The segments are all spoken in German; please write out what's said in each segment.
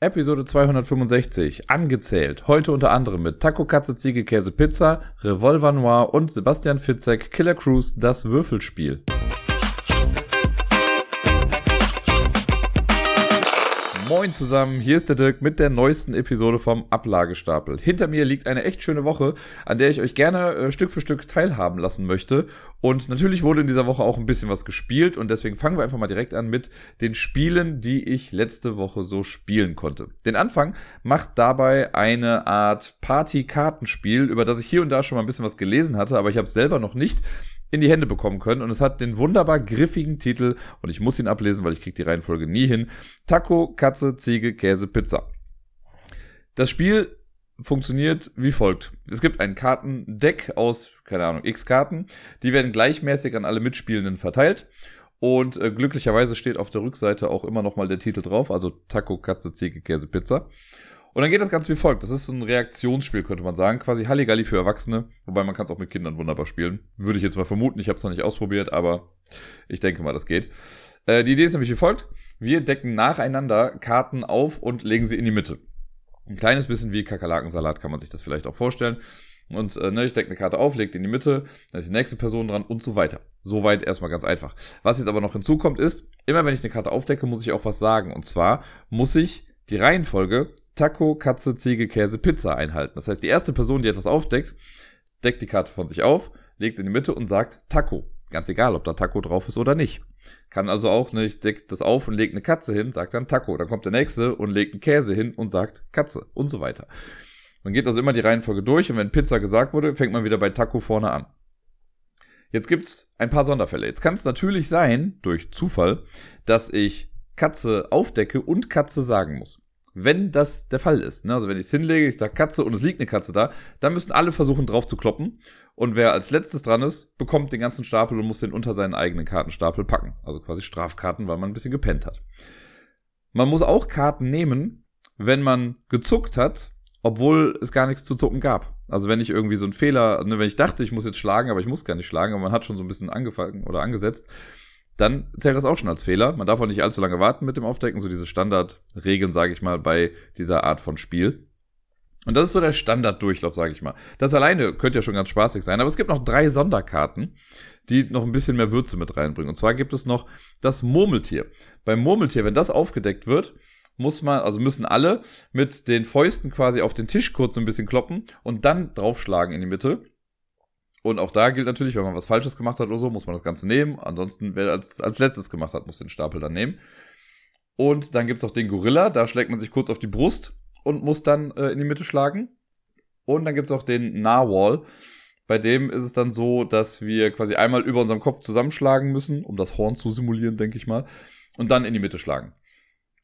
Episode 265, angezählt. Heute unter anderem mit Taco Katze Ziege Käse Pizza, Revolver Noir und Sebastian Fitzek Killer Cruise das Würfelspiel. Moin zusammen, hier ist der Dirk mit der neuesten Episode vom Ablagestapel. Hinter mir liegt eine echt schöne Woche, an der ich euch gerne äh, Stück für Stück teilhaben lassen möchte. Und natürlich wurde in dieser Woche auch ein bisschen was gespielt und deswegen fangen wir einfach mal direkt an mit den Spielen, die ich letzte Woche so spielen konnte. Den Anfang macht dabei eine Art Party-Kartenspiel, über das ich hier und da schon mal ein bisschen was gelesen hatte, aber ich habe es selber noch nicht in die Hände bekommen können. Und es hat den wunderbar griffigen Titel, und ich muss ihn ablesen, weil ich kriege die Reihenfolge nie hin. Taco, Katze, Ziege, Käse, Pizza. Das Spiel funktioniert wie folgt. Es gibt ein Kartendeck aus, keine Ahnung, x Karten. Die werden gleichmäßig an alle Mitspielenden verteilt. Und äh, glücklicherweise steht auf der Rückseite auch immer noch mal der Titel drauf, also Taco, Katze, Ziege, Käse, Pizza. Und dann geht das Ganze wie folgt. Das ist so ein Reaktionsspiel, könnte man sagen. Quasi Halligalli für Erwachsene. Wobei man kann es auch mit Kindern wunderbar spielen. Würde ich jetzt mal vermuten. Ich habe es noch nicht ausprobiert, aber ich denke mal, das geht. Äh, die Idee ist nämlich wie folgt. Wir decken nacheinander Karten auf und legen sie in die Mitte. Ein kleines bisschen wie Kakerlakensalat kann man sich das vielleicht auch vorstellen. Und äh, ne, ich decke eine Karte auf, die in die Mitte, dann ist die nächste Person dran und so weiter. Soweit erstmal ganz einfach. Was jetzt aber noch hinzukommt ist, immer wenn ich eine Karte aufdecke, muss ich auch was sagen. Und zwar muss ich die Reihenfolge Taco, Katze, Ziege, Käse, Pizza einhalten. Das heißt, die erste Person, die etwas aufdeckt, deckt die Karte von sich auf, legt sie in die Mitte und sagt Taco. Ganz egal, ob da Taco drauf ist oder nicht. Kann also auch, ne, ich deck das auf und lege eine Katze hin, sagt dann Taco. Dann kommt der nächste und legt einen Käse hin und sagt Katze und so weiter. Man geht also immer die Reihenfolge durch und wenn Pizza gesagt wurde, fängt man wieder bei Taco vorne an. Jetzt gibt's ein paar Sonderfälle. Jetzt kann es natürlich sein, durch Zufall, dass ich Katze aufdecke und Katze sagen muss wenn das der Fall ist. Ne? Also wenn ich es hinlege, ich sage Katze und es liegt eine Katze da, dann müssen alle versuchen drauf zu kloppen. Und wer als letztes dran ist, bekommt den ganzen Stapel und muss den unter seinen eigenen Kartenstapel packen. Also quasi Strafkarten, weil man ein bisschen gepennt hat. Man muss auch Karten nehmen, wenn man gezuckt hat, obwohl es gar nichts zu zucken gab. Also wenn ich irgendwie so einen Fehler, ne, wenn ich dachte, ich muss jetzt schlagen, aber ich muss gar nicht schlagen, aber man hat schon so ein bisschen angefangen oder angesetzt, dann zählt das auch schon als Fehler. Man darf auch nicht allzu lange warten mit dem Aufdecken, so diese Standardregeln, sage ich mal, bei dieser Art von Spiel. Und das ist so der Standarddurchlauf, sage ich mal. Das alleine könnte ja schon ganz spaßig sein, aber es gibt noch drei Sonderkarten, die noch ein bisschen mehr Würze mit reinbringen. Und zwar gibt es noch das Murmeltier. Beim Murmeltier, wenn das aufgedeckt wird, muss man, also müssen alle mit den Fäusten quasi auf den Tisch kurz ein bisschen kloppen und dann draufschlagen in die Mitte. Und auch da gilt natürlich, wenn man was Falsches gemacht hat oder so, muss man das Ganze nehmen. Ansonsten, wer als, als letztes gemacht hat, muss den Stapel dann nehmen. Und dann gibt's auch den Gorilla, da schlägt man sich kurz auf die Brust und muss dann äh, in die Mitte schlagen. Und dann gibt's auch den Narwhal. Bei dem ist es dann so, dass wir quasi einmal über unserem Kopf zusammenschlagen müssen, um das Horn zu simulieren, denke ich mal. Und dann in die Mitte schlagen.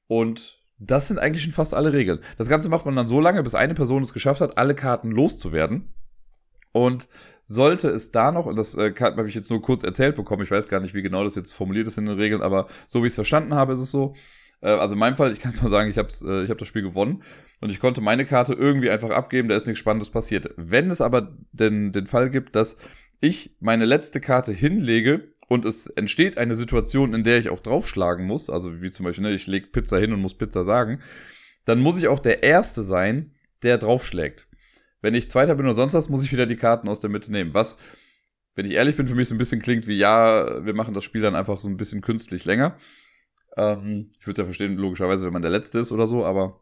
Und das sind eigentlich schon fast alle Regeln. Das Ganze macht man dann so lange, bis eine Person es geschafft hat, alle Karten loszuwerden. Und sollte es da noch, und das äh, habe ich jetzt nur kurz erzählt bekommen, ich weiß gar nicht, wie genau das jetzt formuliert ist in den Regeln, aber so wie ich es verstanden habe, ist es so. Äh, also in meinem Fall, ich kann es mal sagen, ich habe äh, ich hab das Spiel gewonnen und ich konnte meine Karte irgendwie einfach abgeben, da ist nichts Spannendes passiert. Wenn es aber den, den Fall gibt, dass ich meine letzte Karte hinlege und es entsteht eine Situation, in der ich auch draufschlagen muss, also wie zum Beispiel, ne, ich lege Pizza hin und muss Pizza sagen, dann muss ich auch der Erste sein, der draufschlägt. Wenn ich Zweiter bin oder sonst was, muss ich wieder die Karten aus der Mitte nehmen. Was, wenn ich ehrlich bin, für mich so ein bisschen klingt wie, ja, wir machen das Spiel dann einfach so ein bisschen künstlich länger. Ähm, ich würde es ja verstehen, logischerweise, wenn man der Letzte ist oder so, aber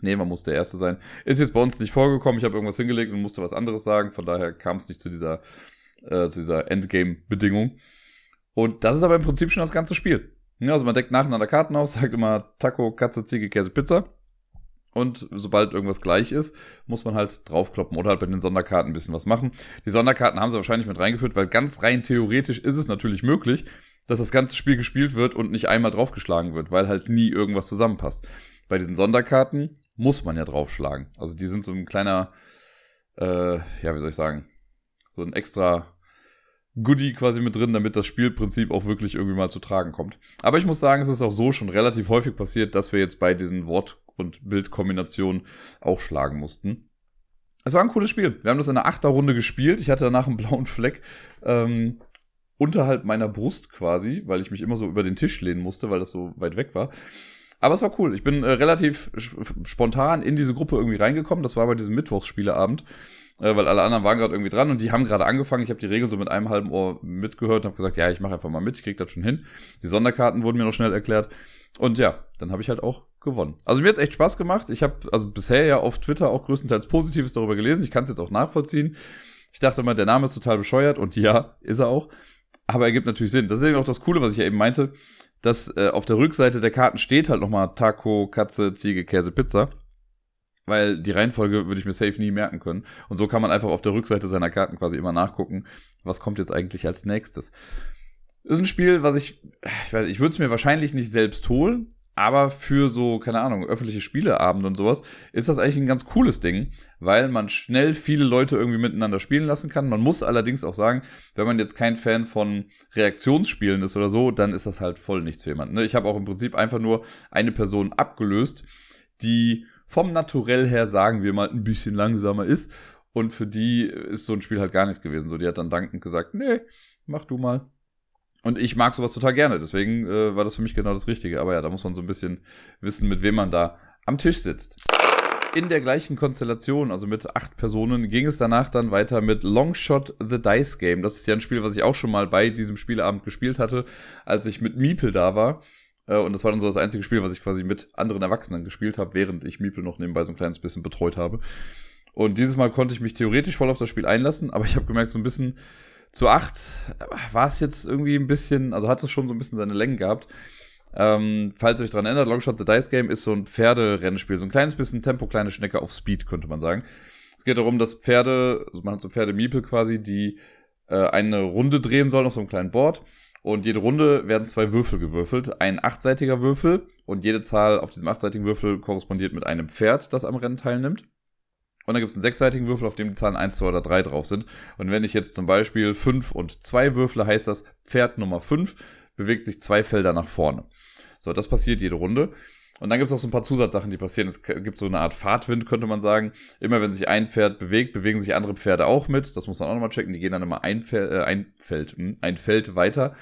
nee, man muss der Erste sein. Ist jetzt bei uns nicht vorgekommen. Ich habe irgendwas hingelegt und musste was anderes sagen. Von daher kam es nicht zu dieser, äh, dieser Endgame-Bedingung. Und das ist aber im Prinzip schon das ganze Spiel. Ja, also man deckt nacheinander Karten auf, sagt immer Taco, Katze, Ziege, Käse, Pizza. Und sobald irgendwas gleich ist, muss man halt draufkloppen oder halt bei den Sonderkarten ein bisschen was machen. Die Sonderkarten haben sie wahrscheinlich mit reingeführt, weil ganz rein theoretisch ist es natürlich möglich, dass das ganze Spiel gespielt wird und nicht einmal draufgeschlagen wird, weil halt nie irgendwas zusammenpasst. Bei diesen Sonderkarten muss man ja draufschlagen. Also die sind so ein kleiner, äh, ja, wie soll ich sagen, so ein extra Goodie quasi mit drin, damit das Spielprinzip auch wirklich irgendwie mal zu tragen kommt. Aber ich muss sagen, es ist auch so schon relativ häufig passiert, dass wir jetzt bei diesen Wort- und Bildkombinationen auch schlagen mussten. Es war ein cooles Spiel. Wir haben das in einer Achterrunde gespielt. Ich hatte danach einen blauen Fleck ähm, unterhalb meiner Brust quasi, weil ich mich immer so über den Tisch lehnen musste, weil das so weit weg war. Aber es war cool. Ich bin äh, relativ spontan in diese Gruppe irgendwie reingekommen. Das war bei diesem Mittwochsspieleabend, äh, weil alle anderen waren gerade irgendwie dran und die haben gerade angefangen. Ich habe die Regeln so mit einem halben Ohr mitgehört und habe gesagt, ja, ich mache einfach mal mit, ich krieg das schon hin. Die Sonderkarten wurden mir noch schnell erklärt. Und ja, dann habe ich halt auch gewonnen. Also mir hat's echt Spaß gemacht. Ich habe also bisher ja auf Twitter auch größtenteils Positives darüber gelesen. Ich kann es jetzt auch nachvollziehen. Ich dachte immer, der Name ist total bescheuert und ja, ist er auch. Aber er gibt natürlich Sinn. Das ist eben auch das Coole, was ich ja eben meinte, dass äh, auf der Rückseite der Karten steht halt nochmal Taco, Katze, Ziege, Käse, Pizza. Weil die Reihenfolge würde ich mir safe nie merken können. Und so kann man einfach auf der Rückseite seiner Karten quasi immer nachgucken, was kommt jetzt eigentlich als nächstes. Ist ein Spiel, was ich, ich weiß, ich würde es mir wahrscheinlich nicht selbst holen, aber für so, keine Ahnung, öffentliche Spieleabende und sowas ist das eigentlich ein ganz cooles Ding, weil man schnell viele Leute irgendwie miteinander spielen lassen kann. Man muss allerdings auch sagen, wenn man jetzt kein Fan von Reaktionsspielen ist oder so, dann ist das halt voll nichts für jemanden. Ne? Ich habe auch im Prinzip einfach nur eine Person abgelöst, die vom Naturell her, sagen wir mal, ein bisschen langsamer ist. Und für die ist so ein Spiel halt gar nichts gewesen. So, die hat dann dankend gesagt, nee, mach du mal. Und ich mag sowas total gerne, deswegen äh, war das für mich genau das Richtige. Aber ja, da muss man so ein bisschen wissen, mit wem man da am Tisch sitzt. In der gleichen Konstellation, also mit acht Personen, ging es danach dann weiter mit Longshot The Dice Game. Das ist ja ein Spiel, was ich auch schon mal bei diesem Spieleabend gespielt hatte, als ich mit Miepel da war. Äh, und das war dann so das einzige Spiel, was ich quasi mit anderen Erwachsenen gespielt habe, während ich Miepel noch nebenbei so ein kleines bisschen betreut habe. Und dieses Mal konnte ich mich theoretisch voll auf das Spiel einlassen, aber ich habe gemerkt, so ein bisschen zu acht war es jetzt irgendwie ein bisschen, also hat es schon so ein bisschen seine Längen gehabt. Ähm, falls ihr euch daran erinnert, Longshot the Dice Game ist so ein Pferderennspiel, so ein kleines bisschen Tempo, kleine Schnecke auf Speed, könnte man sagen. Es geht darum, dass Pferde, also man hat so Pferde-Miepel quasi, die äh, eine Runde drehen sollen auf so einem kleinen Board. Und jede Runde werden zwei Würfel gewürfelt. Ein achtseitiger Würfel und jede Zahl auf diesem achtseitigen Würfel korrespondiert mit einem Pferd, das am Rennen teilnimmt. Und dann gibt es einen sechsseitigen Würfel, auf dem die Zahlen 1, 2 oder 3 drauf sind. Und wenn ich jetzt zum Beispiel 5 und 2 würfle, heißt das, Pferd Nummer 5 bewegt sich zwei Felder nach vorne. So, das passiert jede Runde. Und dann gibt es auch so ein paar Zusatzsachen, die passieren. Es gibt so eine Art Fahrtwind, könnte man sagen. Immer wenn sich ein Pferd bewegt, bewegen sich andere Pferde auch mit. Das muss man auch nochmal checken. Die gehen dann immer ein, Fel äh, ein Feld, hm, ein Feld weiter.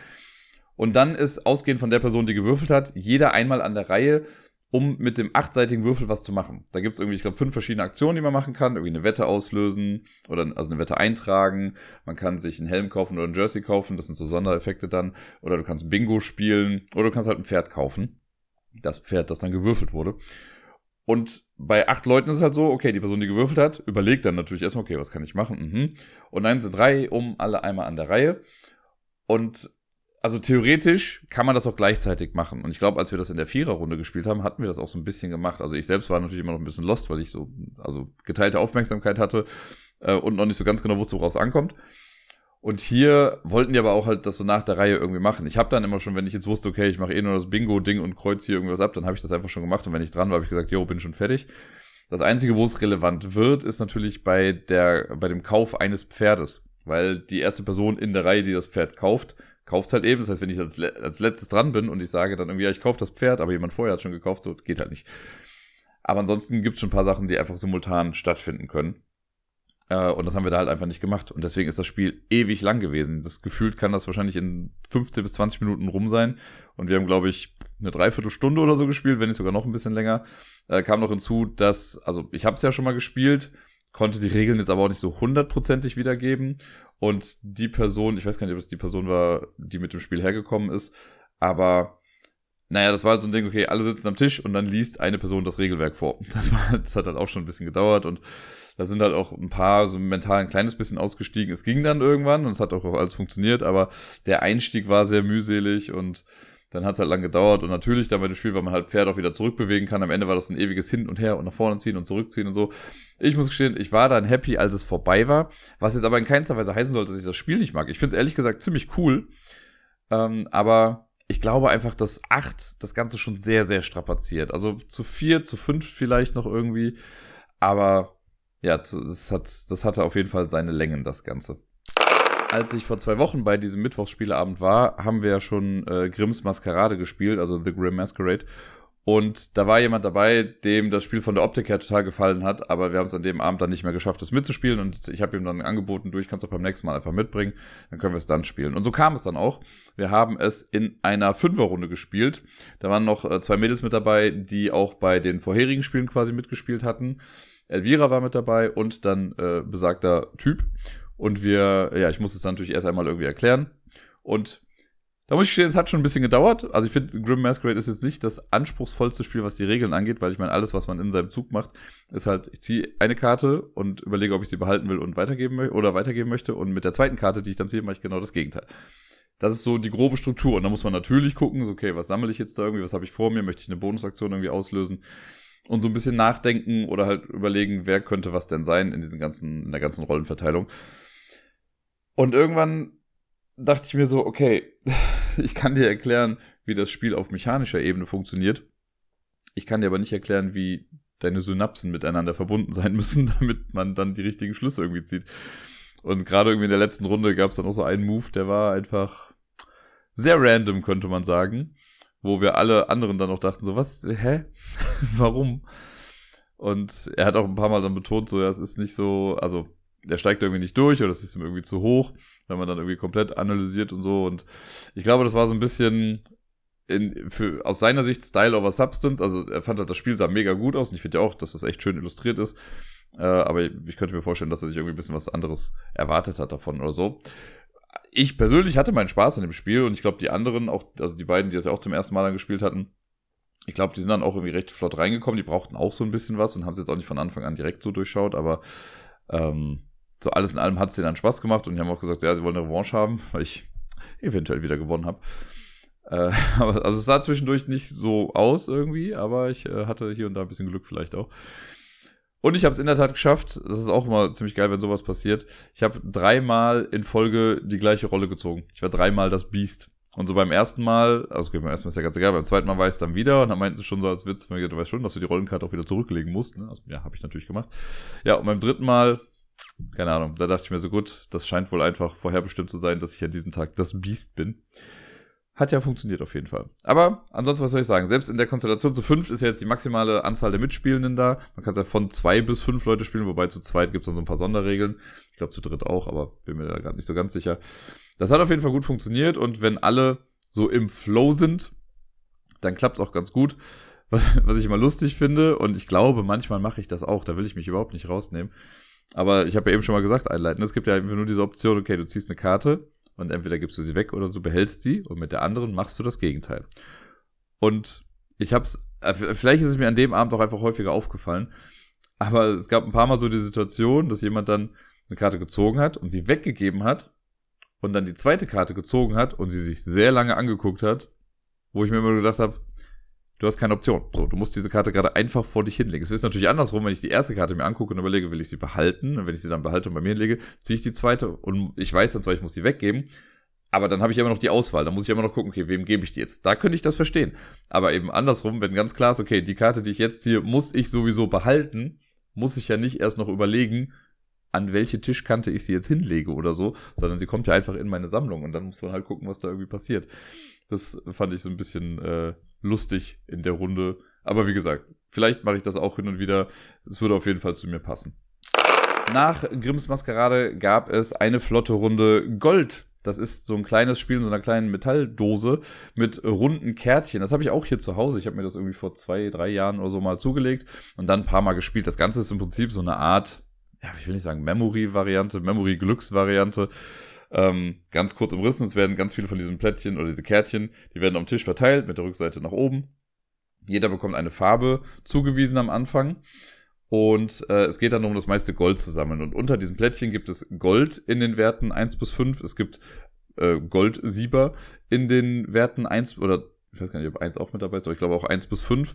Und dann ist, ausgehend von der Person, die gewürfelt hat, jeder einmal an der Reihe um mit dem achtseitigen Würfel was zu machen. Da gibt's irgendwie, ich glaube, fünf verschiedene Aktionen, die man machen kann. Irgendwie eine Wette auslösen oder also eine Wette eintragen. Man kann sich einen Helm kaufen oder ein Jersey kaufen. Das sind so Sondereffekte dann. Oder du kannst Bingo spielen. Oder du kannst halt ein Pferd kaufen. Das Pferd, das dann gewürfelt wurde. Und bei acht Leuten ist es halt so, okay, die Person, die gewürfelt hat, überlegt dann natürlich erstmal, okay, was kann ich machen? Mhm. Und dann sind drei um alle einmal an der Reihe. Und also theoretisch kann man das auch gleichzeitig machen. Und ich glaube, als wir das in der Viererrunde gespielt haben, hatten wir das auch so ein bisschen gemacht. Also ich selbst war natürlich immer noch ein bisschen lost, weil ich so, also geteilte Aufmerksamkeit hatte äh, und noch nicht so ganz genau wusste, woraus es ankommt. Und hier wollten die aber auch halt das so nach der Reihe irgendwie machen. Ich habe dann immer schon, wenn ich jetzt wusste, okay, ich mache eh nur das Bingo-Ding und kreuz hier irgendwas ab, dann habe ich das einfach schon gemacht. Und wenn ich dran war, habe ich gesagt, jo, bin schon fertig. Das Einzige, wo es relevant wird, ist natürlich bei der, bei dem Kauf eines Pferdes. Weil die erste Person in der Reihe, die das Pferd kauft, kauf's halt eben. Das heißt, wenn ich als, als letztes dran bin und ich sage dann irgendwie, ja, ich kaufe das Pferd, aber jemand vorher hat schon gekauft, so geht halt nicht. Aber ansonsten gibt's schon ein paar Sachen, die einfach simultan stattfinden können. Äh, und das haben wir da halt einfach nicht gemacht. Und deswegen ist das Spiel ewig lang gewesen. Das gefühlt kann das wahrscheinlich in 15 bis 20 Minuten rum sein. Und wir haben, glaube ich, eine Dreiviertelstunde oder so gespielt, wenn nicht sogar noch ein bisschen länger. Äh, kam noch hinzu, dass, also ich habe es ja schon mal gespielt, konnte die Regeln jetzt aber auch nicht so hundertprozentig wiedergeben. Und die Person, ich weiß gar nicht, ob es die Person war, die mit dem Spiel hergekommen ist, aber naja, das war halt so ein Ding, okay, alle sitzen am Tisch und dann liest eine Person das Regelwerk vor. Das, war, das hat halt auch schon ein bisschen gedauert und da sind halt auch ein paar so mental ein kleines bisschen ausgestiegen. Es ging dann irgendwann und es hat auch alles funktioniert, aber der Einstieg war sehr mühselig und dann hat es halt lang gedauert und natürlich dann bei dem Spiel, weil man halt Pferd auch wieder zurückbewegen kann. Am Ende war das ein ewiges Hin und Her und nach vorne ziehen und zurückziehen und so. Ich muss gestehen, ich war dann happy, als es vorbei war. Was jetzt aber in keinster Weise heißen sollte, dass ich das Spiel nicht mag. Ich finde es ehrlich gesagt ziemlich cool. Ähm, aber ich glaube einfach, dass acht das Ganze schon sehr, sehr strapaziert. Also zu vier, zu fünf vielleicht noch irgendwie. Aber ja, das, hat, das hatte auf jeden Fall seine Längen, das Ganze als ich vor zwei Wochen bei diesem Mittwochsspieleabend war, haben wir ja schon äh, Grimms Maskerade gespielt, also The Grim Masquerade. Und da war jemand dabei, dem das Spiel von der Optik her total gefallen hat, aber wir haben es an dem Abend dann nicht mehr geschafft, das mitzuspielen. Und ich habe ihm dann angeboten, du, ich kann es auch beim nächsten Mal einfach mitbringen, dann können wir es dann spielen. Und so kam es dann auch. Wir haben es in einer Fünferrunde gespielt. Da waren noch äh, zwei Mädels mit dabei, die auch bei den vorherigen Spielen quasi mitgespielt hatten. Elvira war mit dabei und dann äh, besagter Typ. Und wir, ja, ich muss es dann natürlich erst einmal irgendwie erklären. Und da muss ich stehen, es hat schon ein bisschen gedauert. Also ich finde, Grim Masquerade ist jetzt nicht das anspruchsvollste Spiel, was die Regeln angeht, weil ich meine, alles, was man in seinem Zug macht, ist halt, ich ziehe eine Karte und überlege, ob ich sie behalten will und weitergeben möchte oder weitergeben möchte. Und mit der zweiten Karte, die ich dann ziehe, mache ich genau das Gegenteil. Das ist so die grobe Struktur. Und da muss man natürlich gucken, so, okay, was sammle ich jetzt da irgendwie, was habe ich vor mir, möchte ich eine Bonusaktion irgendwie auslösen und so ein bisschen nachdenken oder halt überlegen, wer könnte was denn sein in diesen ganzen, in der ganzen Rollenverteilung. Und irgendwann dachte ich mir so, okay, ich kann dir erklären, wie das Spiel auf mechanischer Ebene funktioniert. Ich kann dir aber nicht erklären, wie deine Synapsen miteinander verbunden sein müssen, damit man dann die richtigen Schlüsse irgendwie zieht. Und gerade irgendwie in der letzten Runde gab es dann auch so einen Move, der war einfach sehr random, könnte man sagen. Wo wir alle anderen dann auch dachten, so, was, hä? Warum? Und er hat auch ein paar Mal dann betont, so, ja, es ist nicht so, also, der steigt irgendwie nicht durch oder es ist ihm irgendwie zu hoch wenn man dann irgendwie komplett analysiert und so. Und ich glaube, das war so ein bisschen in, für, aus seiner Sicht Style over Substance. Also er fand halt, das Spiel sah mega gut aus und ich finde ja auch, dass das echt schön illustriert ist. Äh, aber ich könnte mir vorstellen, dass er sich irgendwie ein bisschen was anderes erwartet hat davon oder so. Ich persönlich hatte meinen Spaß in dem Spiel und ich glaube, die anderen, auch, also die beiden, die das ja auch zum ersten Mal dann gespielt hatten, ich glaube, die sind dann auch irgendwie recht flott reingekommen. Die brauchten auch so ein bisschen was und haben es jetzt auch nicht von Anfang an direkt so durchschaut, aber ähm, so alles in allem hat es denen dann Spaß gemacht und die haben auch gesagt, ja, sie wollen eine Revanche haben, weil ich eventuell wieder gewonnen habe. Äh, also es sah zwischendurch nicht so aus irgendwie, aber ich äh, hatte hier und da ein bisschen Glück vielleicht auch. Und ich habe es in der Tat geschafft. Das ist auch immer ziemlich geil, wenn sowas passiert. Ich habe dreimal in Folge die gleiche Rolle gezogen. Ich war dreimal das Biest. Und so beim ersten Mal, also okay, beim ersten Mal ist ja ganz egal, beim zweiten Mal war ich es dann wieder und dann meinten sie schon so als Witz, du weißt schon, dass du die Rollenkarte auch wieder zurücklegen musst. Ne? Also, ja, habe ich natürlich gemacht. Ja, und beim dritten Mal keine Ahnung, da dachte ich mir so gut, das scheint wohl einfach vorherbestimmt zu sein, dass ich an diesem Tag das Biest bin. Hat ja funktioniert auf jeden Fall. Aber ansonsten, was soll ich sagen? Selbst in der Konstellation zu fünf ist ja jetzt die maximale Anzahl der Mitspielenden da. Man kann es ja von zwei bis fünf Leute spielen, wobei zu zweit gibt es dann so ein paar Sonderregeln. Ich glaube zu dritt auch, aber bin mir da gerade nicht so ganz sicher. Das hat auf jeden Fall gut funktioniert und wenn alle so im Flow sind, dann klappt es auch ganz gut. Was, was ich immer lustig finde und ich glaube, manchmal mache ich das auch, da will ich mich überhaupt nicht rausnehmen aber ich habe ja eben schon mal gesagt, einleiten. Es gibt ja einfach nur diese Option, okay, du ziehst eine Karte und entweder gibst du sie weg oder du behältst sie und mit der anderen machst du das Gegenteil. Und ich hab's, äh, vielleicht ist es mir an dem Abend auch einfach häufiger aufgefallen, aber es gab ein paar Mal so die Situation, dass jemand dann eine Karte gezogen hat und sie weggegeben hat und dann die zweite Karte gezogen hat und sie sich sehr lange angeguckt hat, wo ich mir immer gedacht habe, du hast keine Option. So, du musst diese Karte gerade einfach vor dich hinlegen. Es ist natürlich andersrum, wenn ich die erste Karte mir angucke und überlege, will ich sie behalten? Und wenn ich sie dann behalte und bei mir lege, ziehe ich die zweite und ich weiß dann zwar, ich muss sie weggeben, aber dann habe ich immer noch die Auswahl. Da muss ich immer noch gucken, okay, wem gebe ich die jetzt? Da könnte ich das verstehen. Aber eben andersrum, wenn ganz klar ist, okay, die Karte, die ich jetzt ziehe, muss ich sowieso behalten, muss ich ja nicht erst noch überlegen, an welche Tischkante ich sie jetzt hinlege oder so, sondern sie kommt ja einfach in meine Sammlung und dann muss man halt gucken, was da irgendwie passiert. Das fand ich so ein bisschen äh, lustig in der Runde. Aber wie gesagt, vielleicht mache ich das auch hin und wieder. Es würde auf jeden Fall zu mir passen. Nach Grimms Maskerade gab es eine flotte Runde Gold. Das ist so ein kleines Spiel in so einer kleinen Metalldose mit runden Kärtchen. Das habe ich auch hier zu Hause. Ich habe mir das irgendwie vor zwei, drei Jahren oder so mal zugelegt und dann ein paar Mal gespielt. Das Ganze ist im Prinzip so eine Art, ja, ich will nicht sagen Memory-Variante, Memory-Glücks-Variante. Ähm, ganz kurz umrissen, es werden ganz viele von diesen Plättchen oder diese Kärtchen, die werden am Tisch verteilt mit der Rückseite nach oben. Jeder bekommt eine Farbe zugewiesen am Anfang. Und äh, es geht dann um das meiste Gold zu sammeln. Und unter diesem Plättchen gibt es Gold in den Werten 1 bis 5. Es gibt äh, Goldsieber in den Werten 1 oder ich weiß gar nicht, ob 1 auch mit dabei ist, aber ich glaube auch 1 bis 5.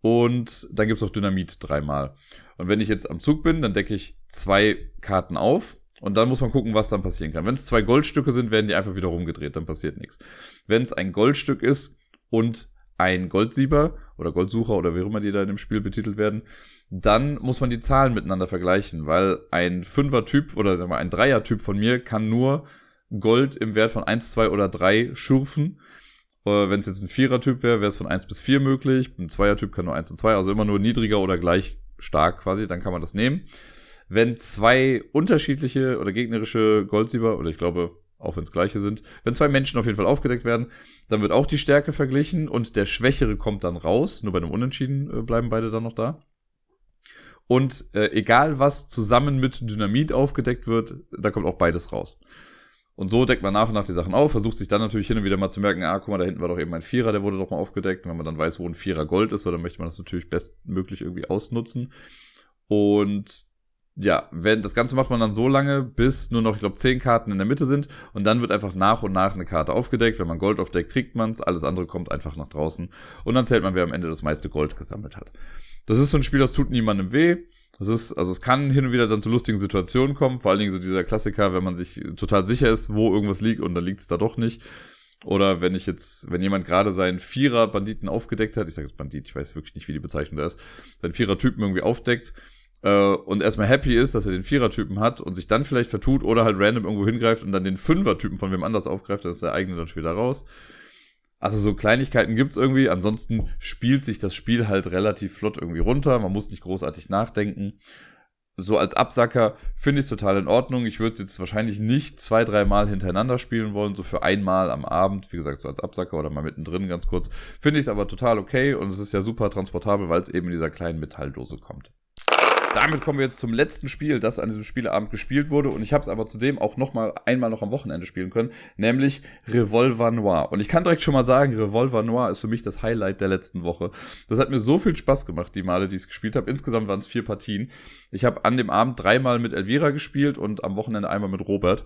Und dann gibt es auch Dynamit dreimal. Und wenn ich jetzt am Zug bin, dann decke ich zwei Karten auf und dann muss man gucken, was dann passieren kann. Wenn es zwei Goldstücke sind, werden die einfach wieder rumgedreht, dann passiert nichts. Wenn es ein Goldstück ist und ein Goldsieber oder Goldsucher oder wie immer die da in dem Spiel betitelt werden, dann muss man die Zahlen miteinander vergleichen, weil ein Fünfer-Typ oder sagen wir ein Dreier-Typ von mir kann nur Gold im Wert von eins, zwei oder drei schürfen Äh, Wenn es jetzt ein Vierer-Typ wäre, wäre es von 1 bis 4 möglich. Ein Zweier-Typ kann nur 1 und 2, also immer nur niedriger oder gleich stark quasi, dann kann man das nehmen. Wenn zwei unterschiedliche oder gegnerische Goldsieber, oder ich glaube, auch wenn es gleiche sind, wenn zwei Menschen auf jeden Fall aufgedeckt werden, dann wird auch die Stärke verglichen und der Schwächere kommt dann raus. Nur bei einem Unentschieden äh, bleiben beide dann noch da. Und äh, egal was zusammen mit Dynamit aufgedeckt wird, da kommt auch beides raus. Und so deckt man nach und nach die Sachen auf, versucht sich dann natürlich hin und wieder mal zu merken, ah, guck mal, da hinten war doch eben ein Vierer, der wurde doch mal aufgedeckt. Und wenn man dann weiß, wo ein Vierer Gold ist, dann möchte man das natürlich bestmöglich irgendwie ausnutzen. Und ja, wenn das Ganze macht man dann so lange, bis nur noch, ich glaube, zehn Karten in der Mitte sind und dann wird einfach nach und nach eine Karte aufgedeckt. Wenn man Gold aufdeckt, kriegt man es, alles andere kommt einfach nach draußen und dann zählt man, wer am Ende das meiste Gold gesammelt hat. Das ist so ein Spiel, das tut niemandem weh. Das ist, also es kann hin und wieder dann zu lustigen Situationen kommen, vor allen Dingen so dieser Klassiker, wenn man sich total sicher ist, wo irgendwas liegt und dann liegt es da doch nicht. Oder wenn ich jetzt, wenn jemand gerade seinen Vierer-Banditen aufgedeckt hat, ich sage jetzt Bandit, ich weiß wirklich nicht, wie die Bezeichnung da ist, seinen Vierer-Typen irgendwie aufdeckt äh, und erstmal happy ist, dass er den Vierer-Typen hat und sich dann vielleicht vertut oder halt random irgendwo hingreift und dann den Fünfer-Typen von wem anders aufgreift, dann ist der eigene dann schon wieder raus. Also so Kleinigkeiten gibt's irgendwie. Ansonsten spielt sich das Spiel halt relativ flott irgendwie runter. Man muss nicht großartig nachdenken. So als Absacker finde ich es total in Ordnung. Ich würde es jetzt wahrscheinlich nicht zwei, dreimal hintereinander spielen wollen, so für einmal am Abend, wie gesagt, so als Absacker oder mal mittendrin ganz kurz. Finde ich es aber total okay und es ist ja super transportabel, weil es eben in dieser kleinen Metalldose kommt damit kommen wir jetzt zum letzten Spiel, das an diesem Spieleabend gespielt wurde. Und ich habe es aber zudem auch noch mal einmal noch am Wochenende spielen können, nämlich Revolver Noir. Und ich kann direkt schon mal sagen, Revolver Noir ist für mich das Highlight der letzten Woche. Das hat mir so viel Spaß gemacht, die Male, die ich es gespielt habe. Insgesamt waren es vier Partien. Ich habe an dem Abend dreimal mit Elvira gespielt und am Wochenende einmal mit Robert.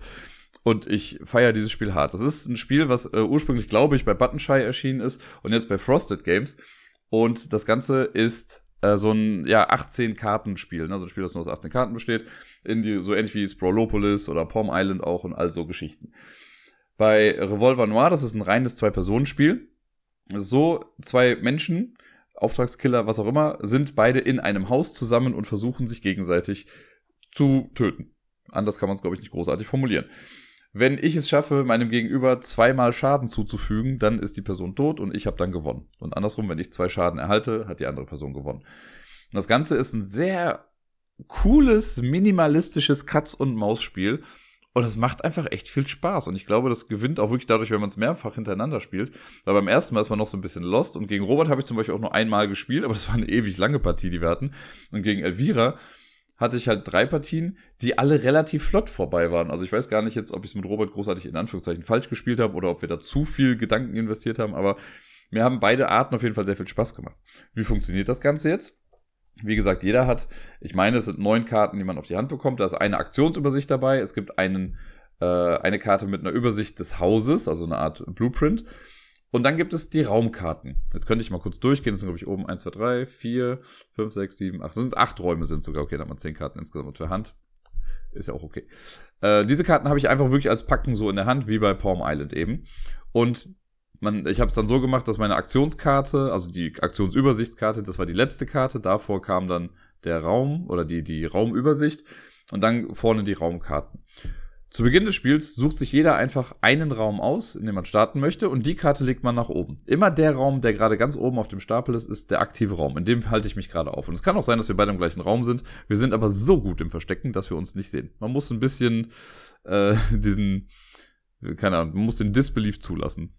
Und ich feiere dieses Spiel hart. Das ist ein Spiel, was äh, ursprünglich, glaube ich, bei Buttonshy erschienen ist und jetzt bei Frosted Games. Und das Ganze ist äh, so ein ja 18 Kartenspiel, ne? so ein Spiel, das nur aus 18 Karten besteht, in die so ähnlich wie Sprawlopolis oder Palm Island auch und all so Geschichten. Bei Revolver Noir, das ist ein reines Zwei-Personen-Spiel. So zwei Menschen, Auftragskiller, was auch immer, sind beide in einem Haus zusammen und versuchen sich gegenseitig zu töten. Anders kann man es, glaube ich, nicht großartig formulieren. Wenn ich es schaffe, meinem Gegenüber zweimal Schaden zuzufügen, dann ist die Person tot und ich habe dann gewonnen. Und andersrum, wenn ich zwei Schaden erhalte, hat die andere Person gewonnen. Und das Ganze ist ein sehr cooles, minimalistisches Katz- und Maus-Spiel. Und es macht einfach echt viel Spaß. Und ich glaube, das gewinnt auch wirklich dadurch, wenn man es mehrfach hintereinander spielt. Weil beim ersten Mal ist man noch so ein bisschen lost. Und gegen Robert habe ich zum Beispiel auch nur einmal gespielt, aber das war eine ewig lange Partie, die wir hatten. Und gegen Elvira hatte ich halt drei Partien, die alle relativ flott vorbei waren. Also ich weiß gar nicht jetzt, ob ich es mit Robert großartig in Anführungszeichen falsch gespielt habe oder ob wir da zu viel Gedanken investiert haben, aber mir haben beide Arten auf jeden Fall sehr viel Spaß gemacht. Wie funktioniert das Ganze jetzt? Wie gesagt, jeder hat, ich meine, es sind neun Karten, die man auf die Hand bekommt. Da ist eine Aktionsübersicht dabei. Es gibt einen, äh, eine Karte mit einer Übersicht des Hauses, also eine Art Blueprint. Und dann gibt es die Raumkarten. Jetzt könnte ich mal kurz durchgehen. Das sind, glaube ich, oben 1, 2, 3, 4, 5, 6, 7, 8. Das sind acht Räume sind sogar. Okay, dann haben wir 10 Karten insgesamt für Hand. Ist ja auch okay. Äh, diese Karten habe ich einfach wirklich als Packen so in der Hand, wie bei Palm Island eben. Und man, ich habe es dann so gemacht, dass meine Aktionskarte, also die Aktionsübersichtskarte, das war die letzte Karte. Davor kam dann der Raum oder die, die Raumübersicht. Und dann vorne die Raumkarten. Zu Beginn des Spiels sucht sich jeder einfach einen Raum aus, in dem man starten möchte, und die Karte legt man nach oben. Immer der Raum, der gerade ganz oben auf dem Stapel ist, ist der aktive Raum. In dem halte ich mich gerade auf. Und es kann auch sein, dass wir beide im gleichen Raum sind. Wir sind aber so gut im Verstecken, dass wir uns nicht sehen. Man muss ein bisschen äh, diesen, keine Ahnung, man muss den Disbelief zulassen.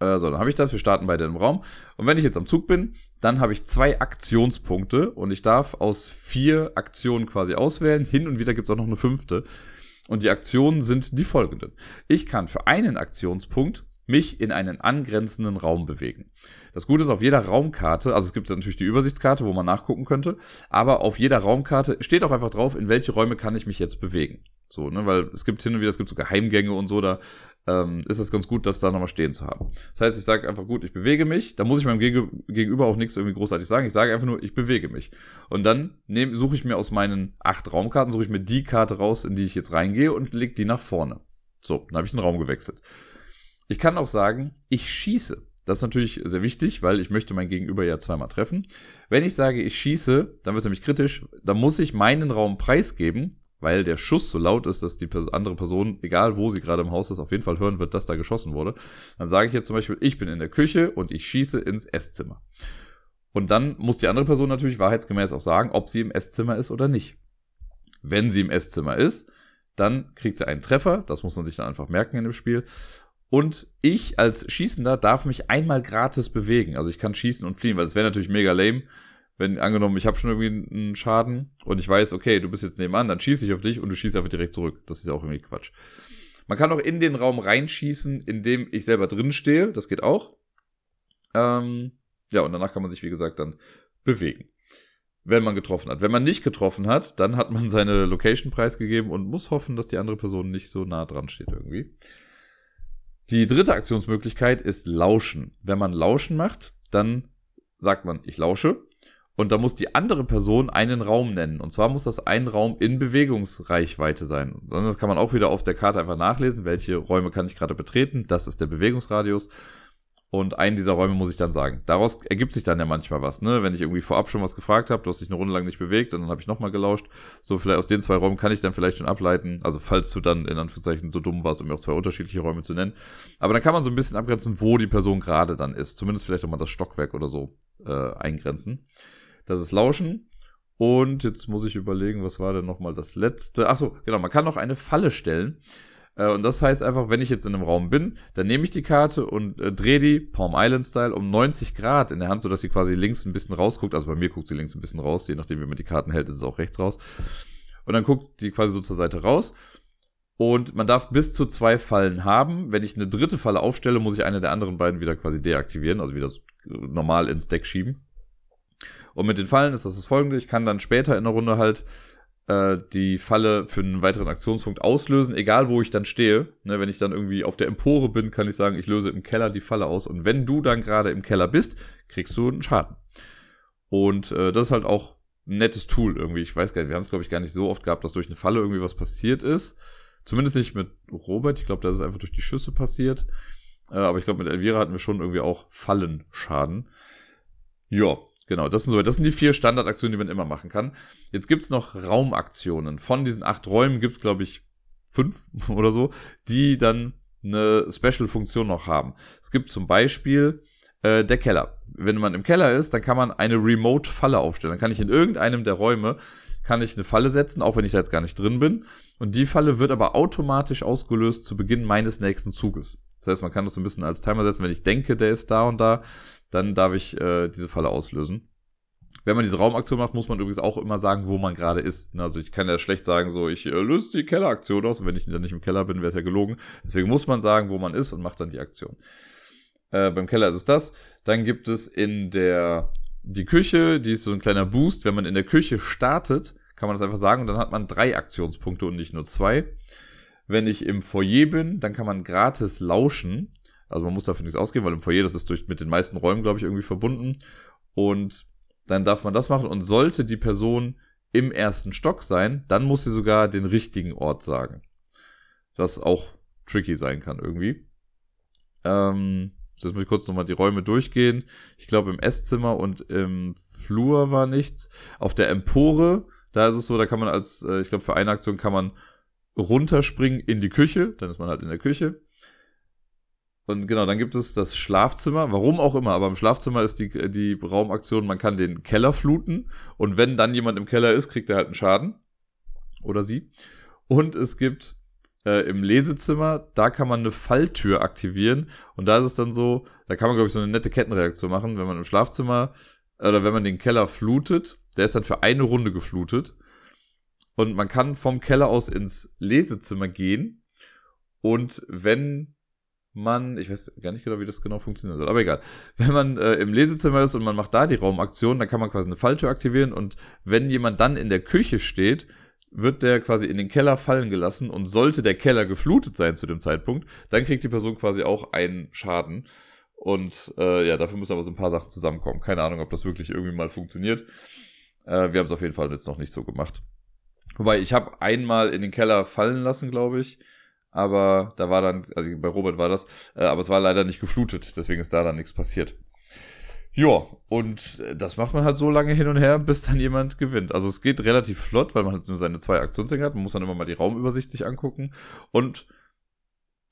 Äh, so, dann habe ich das. Wir starten beide im Raum. Und wenn ich jetzt am Zug bin, dann habe ich zwei Aktionspunkte und ich darf aus vier Aktionen quasi auswählen. Hin und wieder gibt es auch noch eine fünfte. Und die Aktionen sind die folgenden. Ich kann für einen Aktionspunkt mich in einen angrenzenden Raum bewegen. Das Gute ist, auf jeder Raumkarte, also es gibt natürlich die Übersichtskarte, wo man nachgucken könnte, aber auf jeder Raumkarte steht auch einfach drauf, in welche Räume kann ich mich jetzt bewegen. So, ne, weil es gibt hin und wieder, es gibt so Geheimgänge und so, da ähm, ist es ganz gut, das da nochmal stehen zu haben. Das heißt, ich sage einfach, gut, ich bewege mich, da muss ich meinem Gegenüber auch nichts irgendwie großartig sagen, ich sage einfach nur, ich bewege mich. Und dann suche ich mir aus meinen acht Raumkarten, suche ich mir die Karte raus, in die ich jetzt reingehe und leg die nach vorne. So, dann habe ich den Raum gewechselt. Ich kann auch sagen, ich schieße. Das ist natürlich sehr wichtig, weil ich möchte mein Gegenüber ja zweimal treffen. Wenn ich sage, ich schieße, dann wird es nämlich kritisch. Dann muss ich meinen Raum preisgeben, weil der Schuss so laut ist, dass die andere Person, egal wo sie gerade im Haus ist, auf jeden Fall hören wird, dass da geschossen wurde. Dann sage ich jetzt zum Beispiel, ich bin in der Küche und ich schieße ins Esszimmer. Und dann muss die andere Person natürlich wahrheitsgemäß auch sagen, ob sie im Esszimmer ist oder nicht. Wenn sie im Esszimmer ist, dann kriegt sie einen Treffer. Das muss man sich dann einfach merken in dem Spiel. Und ich als Schießender darf mich einmal gratis bewegen. Also ich kann schießen und fliehen, weil es wäre natürlich mega lame, wenn angenommen, ich habe schon irgendwie einen Schaden und ich weiß, okay, du bist jetzt nebenan, dann schieße ich auf dich und du schießt einfach direkt zurück. Das ist ja auch irgendwie Quatsch. Man kann auch in den Raum reinschießen, in dem ich selber drin stehe. Das geht auch. Ähm, ja, und danach kann man sich, wie gesagt, dann bewegen. Wenn man getroffen hat. Wenn man nicht getroffen hat, dann hat man seine Location preisgegeben und muss hoffen, dass die andere Person nicht so nah dran steht irgendwie. Die dritte Aktionsmöglichkeit ist Lauschen. Wenn man Lauschen macht, dann sagt man, ich lausche. Und da muss die andere Person einen Raum nennen. Und zwar muss das ein Raum in Bewegungsreichweite sein. Das kann man auch wieder auf der Karte einfach nachlesen, welche Räume kann ich gerade betreten. Das ist der Bewegungsradius. Und einen dieser Räume muss ich dann sagen. Daraus ergibt sich dann ja manchmal was, ne? Wenn ich irgendwie vorab schon was gefragt habe, du hast dich eine Runde lang nicht bewegt und dann habe ich nochmal gelauscht. So, vielleicht aus den zwei Räumen kann ich dann vielleicht schon ableiten. Also, falls du dann in Anführungszeichen so dumm warst, um mir auch zwei unterschiedliche Räume zu nennen. Aber dann kann man so ein bisschen abgrenzen, wo die Person gerade dann ist. Zumindest vielleicht auch mal das Stockwerk oder so äh, eingrenzen. Das ist Lauschen. Und jetzt muss ich überlegen, was war denn nochmal das letzte? Achso, genau, man kann noch eine Falle stellen. Äh, und das heißt einfach, wenn ich jetzt in einem Raum bin, dann nehme ich die Karte und äh, drehe die, Palm Island Style, um 90 Grad in der Hand, sodass sie quasi links ein bisschen rausguckt. Also bei mir guckt sie links ein bisschen raus, je nachdem, wie man die Karten hält, ist es auch rechts raus. Und dann guckt die quasi so zur Seite raus. Und man darf bis zu zwei Fallen haben. Wenn ich eine dritte Falle aufstelle, muss ich eine der anderen beiden wieder quasi deaktivieren, also wieder normal ins Deck schieben. Und mit den Fallen ist das das folgende. Ich kann dann später in der Runde halt äh, die Falle für einen weiteren Aktionspunkt auslösen, egal wo ich dann stehe. Ne, wenn ich dann irgendwie auf der Empore bin, kann ich sagen, ich löse im Keller die Falle aus. Und wenn du dann gerade im Keller bist, kriegst du einen Schaden. Und äh, das ist halt auch ein nettes Tool irgendwie. Ich weiß gar nicht, wir haben es, glaube ich, gar nicht so oft gehabt, dass durch eine Falle irgendwie was passiert ist. Zumindest nicht mit Robert. Ich glaube, das ist einfach durch die Schüsse passiert. Äh, aber ich glaube, mit Elvira hatten wir schon irgendwie auch Fallenschaden. Ja, Genau, das sind so, das sind die vier Standardaktionen, die man immer machen kann. Jetzt gibt's noch Raumaktionen. Von diesen acht Räumen gibt's, glaube ich, fünf oder so, die dann eine Special-Funktion noch haben. Es gibt zum Beispiel äh, der Keller. Wenn man im Keller ist, dann kann man eine Remote-Falle aufstellen. Dann kann ich in irgendeinem der Räume kann ich eine Falle setzen, auch wenn ich da jetzt gar nicht drin bin. Und die Falle wird aber automatisch ausgelöst zu Beginn meines nächsten Zuges. Das heißt, man kann das so ein bisschen als Timer setzen. Wenn ich denke, der ist da und da, dann darf ich äh, diese Falle auslösen. Wenn man diese Raumaktion macht, muss man übrigens auch immer sagen, wo man gerade ist. Also ich kann ja schlecht sagen, so, ich äh, löse die Kelleraktion aus. Und wenn ich dann nicht im Keller bin, wäre es ja gelogen. Deswegen muss man sagen, wo man ist und macht dann die Aktion. Äh, beim Keller ist es das. Dann gibt es in der die Küche, die ist so ein kleiner Boost. Wenn man in der Küche startet, kann man das einfach sagen und dann hat man drei Aktionspunkte und nicht nur zwei. Wenn ich im Foyer bin, dann kann man gratis lauschen. Also man muss dafür nichts ausgeben, weil im Foyer, das ist durch, mit den meisten Räumen, glaube ich, irgendwie verbunden. Und dann darf man das machen. Und sollte die Person im ersten Stock sein, dann muss sie sogar den richtigen Ort sagen. Was auch tricky sein kann irgendwie. Ähm, jetzt muss ich kurz nochmal die Räume durchgehen. Ich glaube, im Esszimmer und im Flur war nichts. Auf der Empore, da ist es so, da kann man als, äh, ich glaube, für eine Aktion kann man runterspringen in die Küche. Dann ist man halt in der Küche. Und genau, dann gibt es das Schlafzimmer, warum auch immer, aber im Schlafzimmer ist die, die Raumaktion, man kann den Keller fluten. Und wenn dann jemand im Keller ist, kriegt er halt einen Schaden. Oder sie. Und es gibt äh, im Lesezimmer, da kann man eine Falltür aktivieren. Und da ist es dann so, da kann man, glaube ich, so eine nette Kettenreaktion machen, wenn man im Schlafzimmer oder wenn man den Keller flutet, der ist dann für eine Runde geflutet. Und man kann vom Keller aus ins Lesezimmer gehen. Und wenn man, ich weiß gar nicht genau, wie das genau funktionieren soll, aber egal. Wenn man äh, im Lesezimmer ist und man macht da die Raumaktion, dann kann man quasi eine Falltür aktivieren und wenn jemand dann in der Küche steht, wird der quasi in den Keller fallen gelassen und sollte der Keller geflutet sein zu dem Zeitpunkt, dann kriegt die Person quasi auch einen Schaden. Und äh, ja, dafür muss aber so ein paar Sachen zusammenkommen. Keine Ahnung, ob das wirklich irgendwie mal funktioniert. Äh, wir haben es auf jeden Fall jetzt noch nicht so gemacht. Wobei, ich habe einmal in den Keller fallen lassen, glaube ich aber da war dann, also bei Robert war das, äh, aber es war leider nicht geflutet, deswegen ist da dann nichts passiert. Ja, und das macht man halt so lange hin und her, bis dann jemand gewinnt. Also es geht relativ flott, weil man halt nur seine zwei Aktionsdinger hat. Man muss dann immer mal die Raumübersicht sich angucken. Und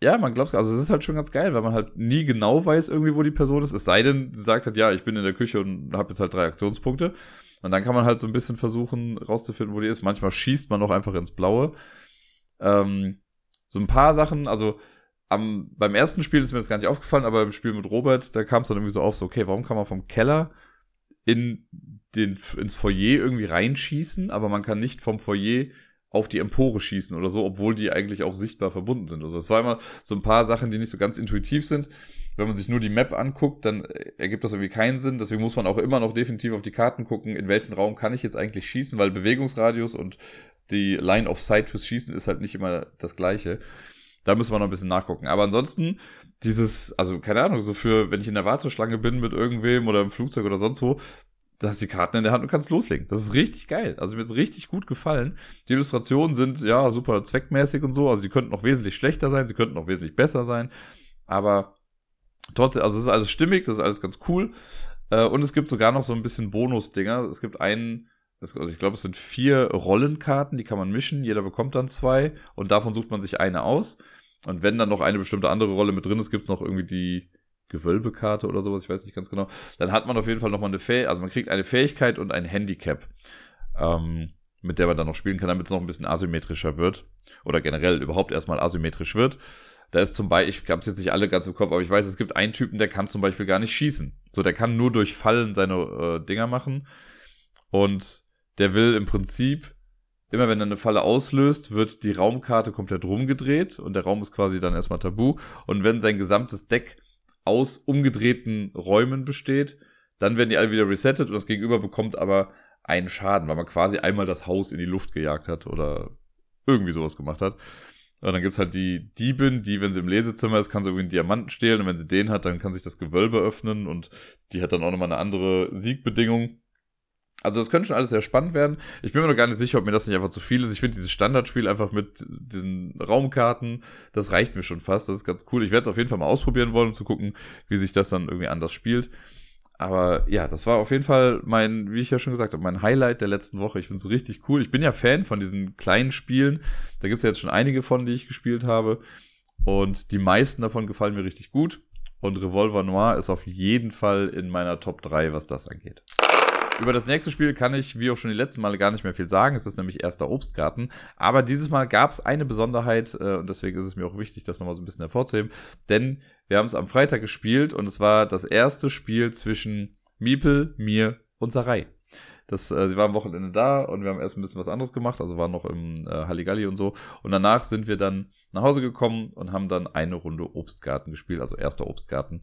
ja, man glaubt, also es ist halt schon ganz geil, weil man halt nie genau weiß irgendwie, wo die Person ist. Es sei denn, sie sagt halt, ja, ich bin in der Küche und habe jetzt halt drei Aktionspunkte. Und dann kann man halt so ein bisschen versuchen rauszufinden, wo die ist. Manchmal schießt man auch einfach ins Blaue. Ähm, so ein paar Sachen, also am, beim ersten Spiel ist mir das gar nicht aufgefallen, aber im Spiel mit Robert, da kam es dann irgendwie so auf, so, okay, warum kann man vom Keller in den, ins Foyer irgendwie reinschießen, aber man kann nicht vom Foyer auf die Empore schießen oder so, obwohl die eigentlich auch sichtbar verbunden sind. Also es war immer so ein paar Sachen, die nicht so ganz intuitiv sind. Wenn man sich nur die Map anguckt, dann ergibt das irgendwie keinen Sinn. Deswegen muss man auch immer noch definitiv auf die Karten gucken, in welchen Raum kann ich jetzt eigentlich schießen, weil Bewegungsradius und die Line of Sight fürs Schießen ist halt nicht immer das gleiche. Da müssen wir noch ein bisschen nachgucken. Aber ansonsten, dieses, also keine Ahnung, so für, wenn ich in der Warteschlange bin mit irgendwem oder im Flugzeug oder sonst wo, da hast du die Karten in der Hand und kannst loslegen. Das ist richtig geil. Also mir ist richtig gut gefallen. Die Illustrationen sind ja super zweckmäßig und so. Also sie könnten noch wesentlich schlechter sein, sie könnten noch wesentlich besser sein. Aber trotzdem, also es ist alles stimmig, das ist alles ganz cool. Äh, und es gibt sogar noch so ein bisschen Bonus-Dinger. Es gibt einen, also ich glaube, es sind vier Rollenkarten, die kann man mischen. Jeder bekommt dann zwei und davon sucht man sich eine aus. Und wenn dann noch eine bestimmte andere Rolle mit drin ist, gibt es noch irgendwie die Gewölbekarte oder sowas, ich weiß nicht ganz genau. Dann hat man auf jeden Fall nochmal eine Fähigkeit, also man kriegt eine Fähigkeit und ein Handicap, ähm, mit der man dann noch spielen kann, damit es noch ein bisschen asymmetrischer wird. Oder generell überhaupt erstmal asymmetrisch wird. Da ist zum Beispiel, ich habe es jetzt nicht alle ganz im Kopf, aber ich weiß, es gibt einen Typen, der kann zum Beispiel gar nicht schießen. So, der kann nur durch Fallen seine äh, Dinger machen. Und der will im Prinzip, immer wenn er eine Falle auslöst, wird die Raumkarte komplett rumgedreht und der Raum ist quasi dann erstmal tabu. Und wenn sein gesamtes Deck aus umgedrehten Räumen besteht. Dann werden die alle wieder resettet und das Gegenüber bekommt aber einen Schaden, weil man quasi einmal das Haus in die Luft gejagt hat oder irgendwie sowas gemacht hat. Und dann gibt's halt die Diebin, die, wenn sie im Lesezimmer ist, kann sie irgendwie einen Diamanten stehlen und wenn sie den hat, dann kann sich das Gewölbe öffnen und die hat dann auch nochmal eine andere Siegbedingung. Also das könnte schon alles sehr spannend werden. Ich bin mir noch gar nicht sicher, ob mir das nicht einfach zu viel ist. Ich finde dieses Standardspiel einfach mit diesen Raumkarten, das reicht mir schon fast. Das ist ganz cool. Ich werde es auf jeden Fall mal ausprobieren wollen, um zu gucken, wie sich das dann irgendwie anders spielt. Aber ja, das war auf jeden Fall mein, wie ich ja schon gesagt habe, mein Highlight der letzten Woche. Ich finde es richtig cool. Ich bin ja Fan von diesen kleinen Spielen. Da gibt es ja jetzt schon einige von, die ich gespielt habe. Und die meisten davon gefallen mir richtig gut. Und Revolver Noir ist auf jeden Fall in meiner Top 3, was das angeht. Über das nächste Spiel kann ich, wie auch schon die letzten Male, gar nicht mehr viel sagen. Es ist nämlich erster Obstgarten. Aber dieses Mal gab es eine Besonderheit äh, und deswegen ist es mir auch wichtig, das nochmal so ein bisschen hervorzuheben. Denn wir haben es am Freitag gespielt und es war das erste Spiel zwischen Miepel, mir und Sarai. Das, äh, sie war am Wochenende da und wir haben erst ein bisschen was anderes gemacht, also waren noch im äh, Halligalli und so. Und danach sind wir dann nach Hause gekommen und haben dann eine Runde Obstgarten gespielt, also erster Obstgarten.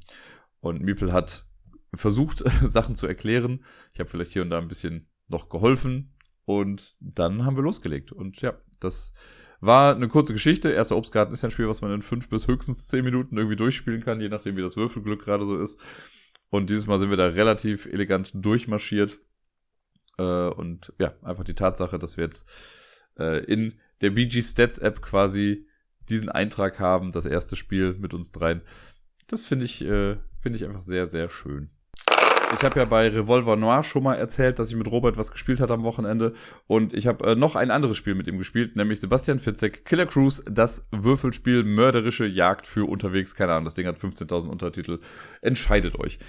Und Miepel hat versucht, Sachen zu erklären. Ich habe vielleicht hier und da ein bisschen noch geholfen. Und dann haben wir losgelegt. Und ja, das war eine kurze Geschichte. Erster Obstgarten ist ja ein Spiel, was man in fünf bis höchstens zehn Minuten irgendwie durchspielen kann, je nachdem, wie das Würfelglück gerade so ist. Und dieses Mal sind wir da relativ elegant durchmarschiert. Äh, und ja, einfach die Tatsache, dass wir jetzt äh, in der BG Stats App quasi diesen Eintrag haben, das erste Spiel mit uns dreien. Das finde ich, äh, finde ich einfach sehr, sehr schön. Ich habe ja bei Revolver Noir schon mal erzählt, dass ich mit Robert was gespielt hatte am Wochenende. Und ich habe äh, noch ein anderes Spiel mit ihm gespielt, nämlich Sebastian Fitzek, Killer Cruise, das Würfelspiel Mörderische Jagd für unterwegs. Keine Ahnung, das Ding hat 15.000 Untertitel. Entscheidet euch.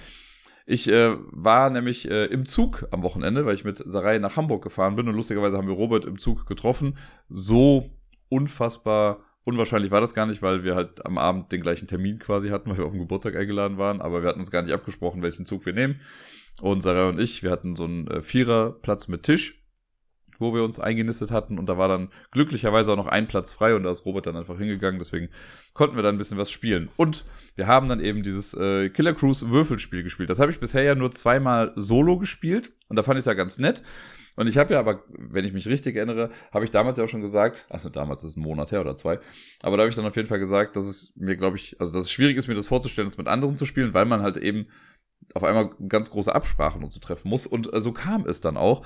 Ich äh, war nämlich äh, im Zug am Wochenende, weil ich mit Sarai nach Hamburg gefahren bin und lustigerweise haben wir Robert im Zug getroffen. So unfassbar Unwahrscheinlich war das gar nicht, weil wir halt am Abend den gleichen Termin quasi hatten, weil wir auf den Geburtstag eingeladen waren, aber wir hatten uns gar nicht abgesprochen, welchen Zug wir nehmen. Und Sarah und ich, wir hatten so einen äh, Viererplatz mit Tisch, wo wir uns eingenistet hatten und da war dann glücklicherweise auch noch ein Platz frei und da ist Robert dann einfach hingegangen, deswegen konnten wir dann ein bisschen was spielen. Und wir haben dann eben dieses äh, Killer Cruise Würfelspiel gespielt. Das habe ich bisher ja nur zweimal solo gespielt und da fand ich es ja ganz nett. Und ich habe ja aber, wenn ich mich richtig erinnere, habe ich damals ja auch schon gesagt, also damals ist ein Monat her oder zwei, aber da habe ich dann auf jeden Fall gesagt, dass es mir, glaube ich, also dass es schwierig ist, mir das vorzustellen, das mit anderen zu spielen, weil man halt eben auf einmal ganz große Absprachen und so treffen muss. Und äh, so kam es dann auch.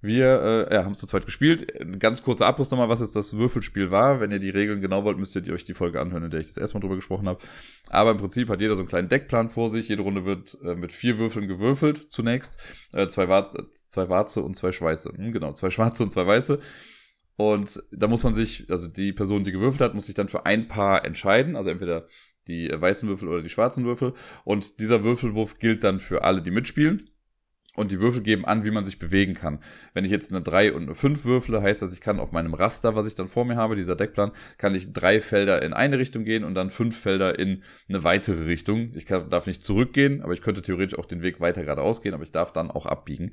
Wir äh, ja, haben es zu zweit gespielt. Ganz kurzer Abriss nochmal, was jetzt das Würfelspiel war. Wenn ihr die Regeln genau wollt, müsst ihr euch die Folge anhören, in der ich das erste Mal drüber gesprochen habe. Aber im Prinzip hat jeder so einen kleinen Deckplan vor sich. Jede Runde wird äh, mit vier Würfeln gewürfelt zunächst. Äh, zwei, Warze, zwei Warze und zwei Schweiße. Hm, genau, zwei Schwarze und zwei Weiße. Und da muss man sich, also die Person, die gewürfelt hat, muss sich dann für ein Paar entscheiden. Also entweder die weißen Würfel oder die schwarzen Würfel. Und dieser Würfelwurf gilt dann für alle, die mitspielen und die Würfel geben an, wie man sich bewegen kann. Wenn ich jetzt eine 3 und eine 5 würfle, heißt das, ich kann auf meinem Raster, was ich dann vor mir habe, dieser Deckplan, kann ich drei Felder in eine Richtung gehen und dann fünf Felder in eine weitere Richtung. Ich kann, darf nicht zurückgehen, aber ich könnte theoretisch auch den Weg weiter geradeaus gehen, aber ich darf dann auch abbiegen.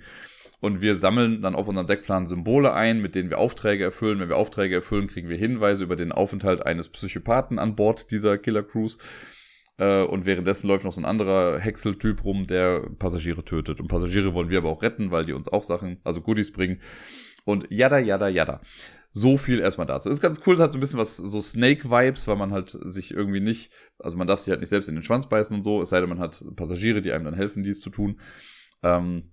Und wir sammeln dann auf unserem Deckplan Symbole ein, mit denen wir Aufträge erfüllen. Wenn wir Aufträge erfüllen, kriegen wir Hinweise über den Aufenthalt eines Psychopathen an Bord dieser Killer Cruise. Äh, und währenddessen läuft noch so ein anderer Häckseltyp rum, der Passagiere tötet. Und Passagiere wollen wir aber auch retten, weil die uns auch Sachen, also Goodies bringen. Und jada, jada, jada. So viel erstmal dazu. Ist ganz cool, hat so ein bisschen was, so Snake-Vibes, weil man halt sich irgendwie nicht, also man darf sich halt nicht selbst in den Schwanz beißen und so, es sei denn, man hat Passagiere, die einem dann helfen, dies zu tun. Ähm,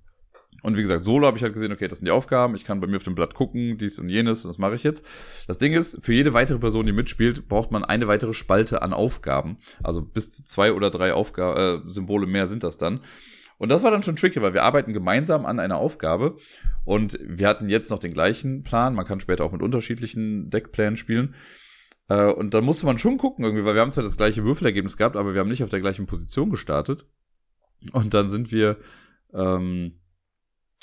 und wie gesagt, solo habe ich halt gesehen, okay, das sind die Aufgaben, ich kann bei mir auf dem Blatt gucken, dies und jenes, und das mache ich jetzt. Das Ding ist, für jede weitere Person, die mitspielt, braucht man eine weitere Spalte an Aufgaben. Also bis zu zwei oder drei Aufga äh, Symbole mehr sind das dann. Und das war dann schon tricky, weil wir arbeiten gemeinsam an einer Aufgabe und wir hatten jetzt noch den gleichen Plan. Man kann später auch mit unterschiedlichen Deckplänen spielen. Äh, und dann musste man schon gucken irgendwie, weil wir haben zwar das gleiche Würfelergebnis gehabt, aber wir haben nicht auf der gleichen Position gestartet. Und dann sind wir, ähm,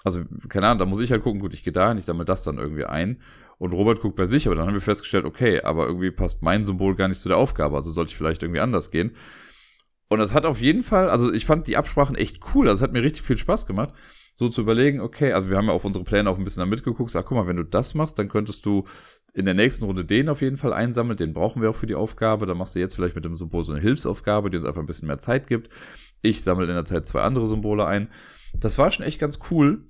also keine Ahnung, da muss ich halt gucken, gut, ich gehe dahin, ich sammle das dann irgendwie ein. Und Robert guckt bei sich, aber dann haben wir festgestellt, okay, aber irgendwie passt mein Symbol gar nicht zu der Aufgabe, also sollte ich vielleicht irgendwie anders gehen. Und das hat auf jeden Fall, also ich fand die Absprachen echt cool, also es hat mir richtig viel Spaß gemacht, so zu überlegen, okay, also wir haben ja auf unsere Pläne auch ein bisschen da mitgeguckt, sag, guck mal, wenn du das machst, dann könntest du in der nächsten Runde den auf jeden Fall einsammeln, den brauchen wir auch für die Aufgabe, dann machst du jetzt vielleicht mit dem Symbol so eine Hilfsaufgabe, die uns einfach ein bisschen mehr Zeit gibt. Ich sammle in der Zeit zwei andere Symbole ein. Das war schon echt ganz cool.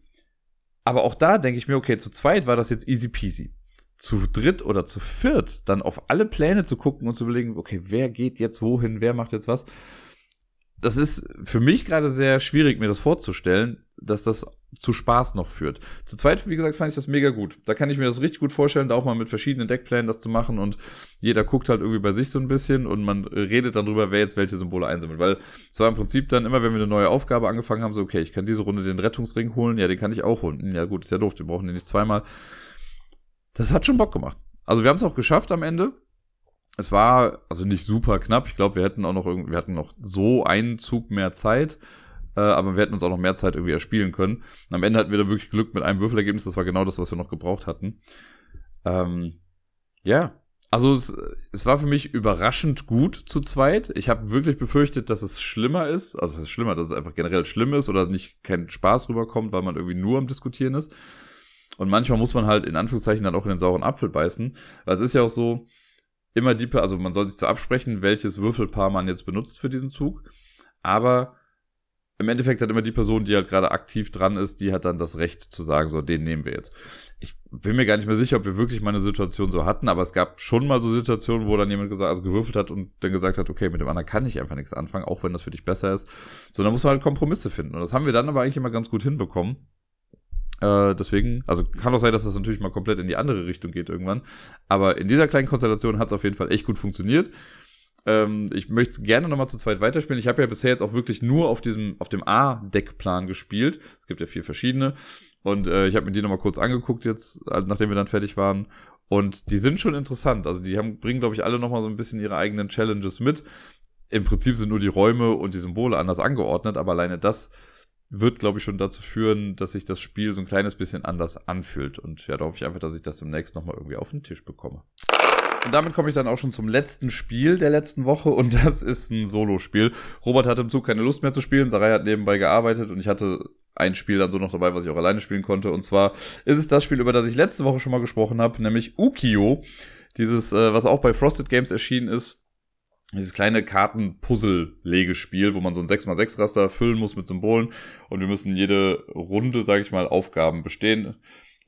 Aber auch da denke ich mir, okay, zu zweit war das jetzt easy peasy. Zu dritt oder zu viert dann auf alle Pläne zu gucken und zu überlegen, okay, wer geht jetzt wohin, wer macht jetzt was. Das ist für mich gerade sehr schwierig, mir das vorzustellen, dass das zu Spaß noch führt. Zu zweit, wie gesagt, fand ich das mega gut. Da kann ich mir das richtig gut vorstellen, da auch mal mit verschiedenen Deckplänen das zu machen und jeder guckt halt irgendwie bei sich so ein bisschen und man redet dann drüber, wer jetzt welche Symbole einsammelt. Weil es war im Prinzip dann immer, wenn wir eine neue Aufgabe angefangen haben, so, okay, ich kann diese Runde den Rettungsring holen, ja, den kann ich auch holen. Ja gut, ist ja doof, wir brauchen den nicht zweimal. Das hat schon Bock gemacht. Also wir haben es auch geschafft am Ende. Es war also nicht super knapp. Ich glaube, wir hätten auch noch irgendwie, wir hatten noch so einen Zug mehr Zeit äh, aber wir hätten uns auch noch mehr Zeit irgendwie erspielen können. Und am Ende hatten wir dann wirklich Glück mit einem Würfelergebnis, das war genau das, was wir noch gebraucht hatten. Ähm, ja, also es, es war für mich überraschend gut zu zweit. Ich habe wirklich befürchtet, dass es schlimmer ist. Also es ist schlimmer, dass es einfach generell schlimm ist oder nicht kein Spaß rüberkommt, weil man irgendwie nur am Diskutieren ist. Und manchmal muss man halt in Anführungszeichen dann auch in den sauren Apfel beißen. Weil es ist ja auch so, immer die, also man soll sich zwar absprechen, welches Würfelpaar man jetzt benutzt für diesen Zug. Aber im Endeffekt hat immer die Person, die halt gerade aktiv dran ist, die hat dann das Recht zu sagen, so, den nehmen wir jetzt. Ich bin mir gar nicht mehr sicher, ob wir wirklich mal eine Situation so hatten, aber es gab schon mal so Situationen, wo dann jemand gesagt, also gewürfelt hat und dann gesagt hat, okay, mit dem anderen kann ich einfach nichts anfangen, auch wenn das für dich besser ist. So, dann muss man halt Kompromisse finden. Und das haben wir dann aber eigentlich immer ganz gut hinbekommen. Äh, deswegen, also kann auch sein, dass das natürlich mal komplett in die andere Richtung geht irgendwann. Aber in dieser kleinen Konstellation hat es auf jeden Fall echt gut funktioniert. Ähm, ich möchte es gerne nochmal zu zweit weiterspielen. Ich habe ja bisher jetzt auch wirklich nur auf diesem, auf dem A-Deckplan gespielt. Es gibt ja vier verschiedene. Und äh, ich habe mir die nochmal kurz angeguckt jetzt, äh, nachdem wir dann fertig waren. Und die sind schon interessant. Also die haben, bringen, glaube ich, alle nochmal so ein bisschen ihre eigenen Challenges mit. Im Prinzip sind nur die Räume und die Symbole anders angeordnet, aber alleine das wird, glaube ich, schon dazu führen, dass sich das Spiel so ein kleines bisschen anders anfühlt. Und ja, da hoffe ich einfach, dass ich das demnächst nochmal irgendwie auf den Tisch bekomme. Und damit komme ich dann auch schon zum letzten Spiel der letzten Woche und das ist ein Solo-Spiel. Robert hatte im Zug keine Lust mehr zu spielen, Sarai hat nebenbei gearbeitet und ich hatte ein Spiel dann so noch dabei, was ich auch alleine spielen konnte. Und zwar ist es das Spiel, über das ich letzte Woche schon mal gesprochen habe, nämlich Ukio. Dieses, äh, was auch bei Frosted Games erschienen ist. Dieses kleine Karten-Puzzle-Legespiel, wo man so ein 6x6-Raster füllen muss mit Symbolen. Und wir müssen jede Runde, sage ich mal, Aufgaben bestehen.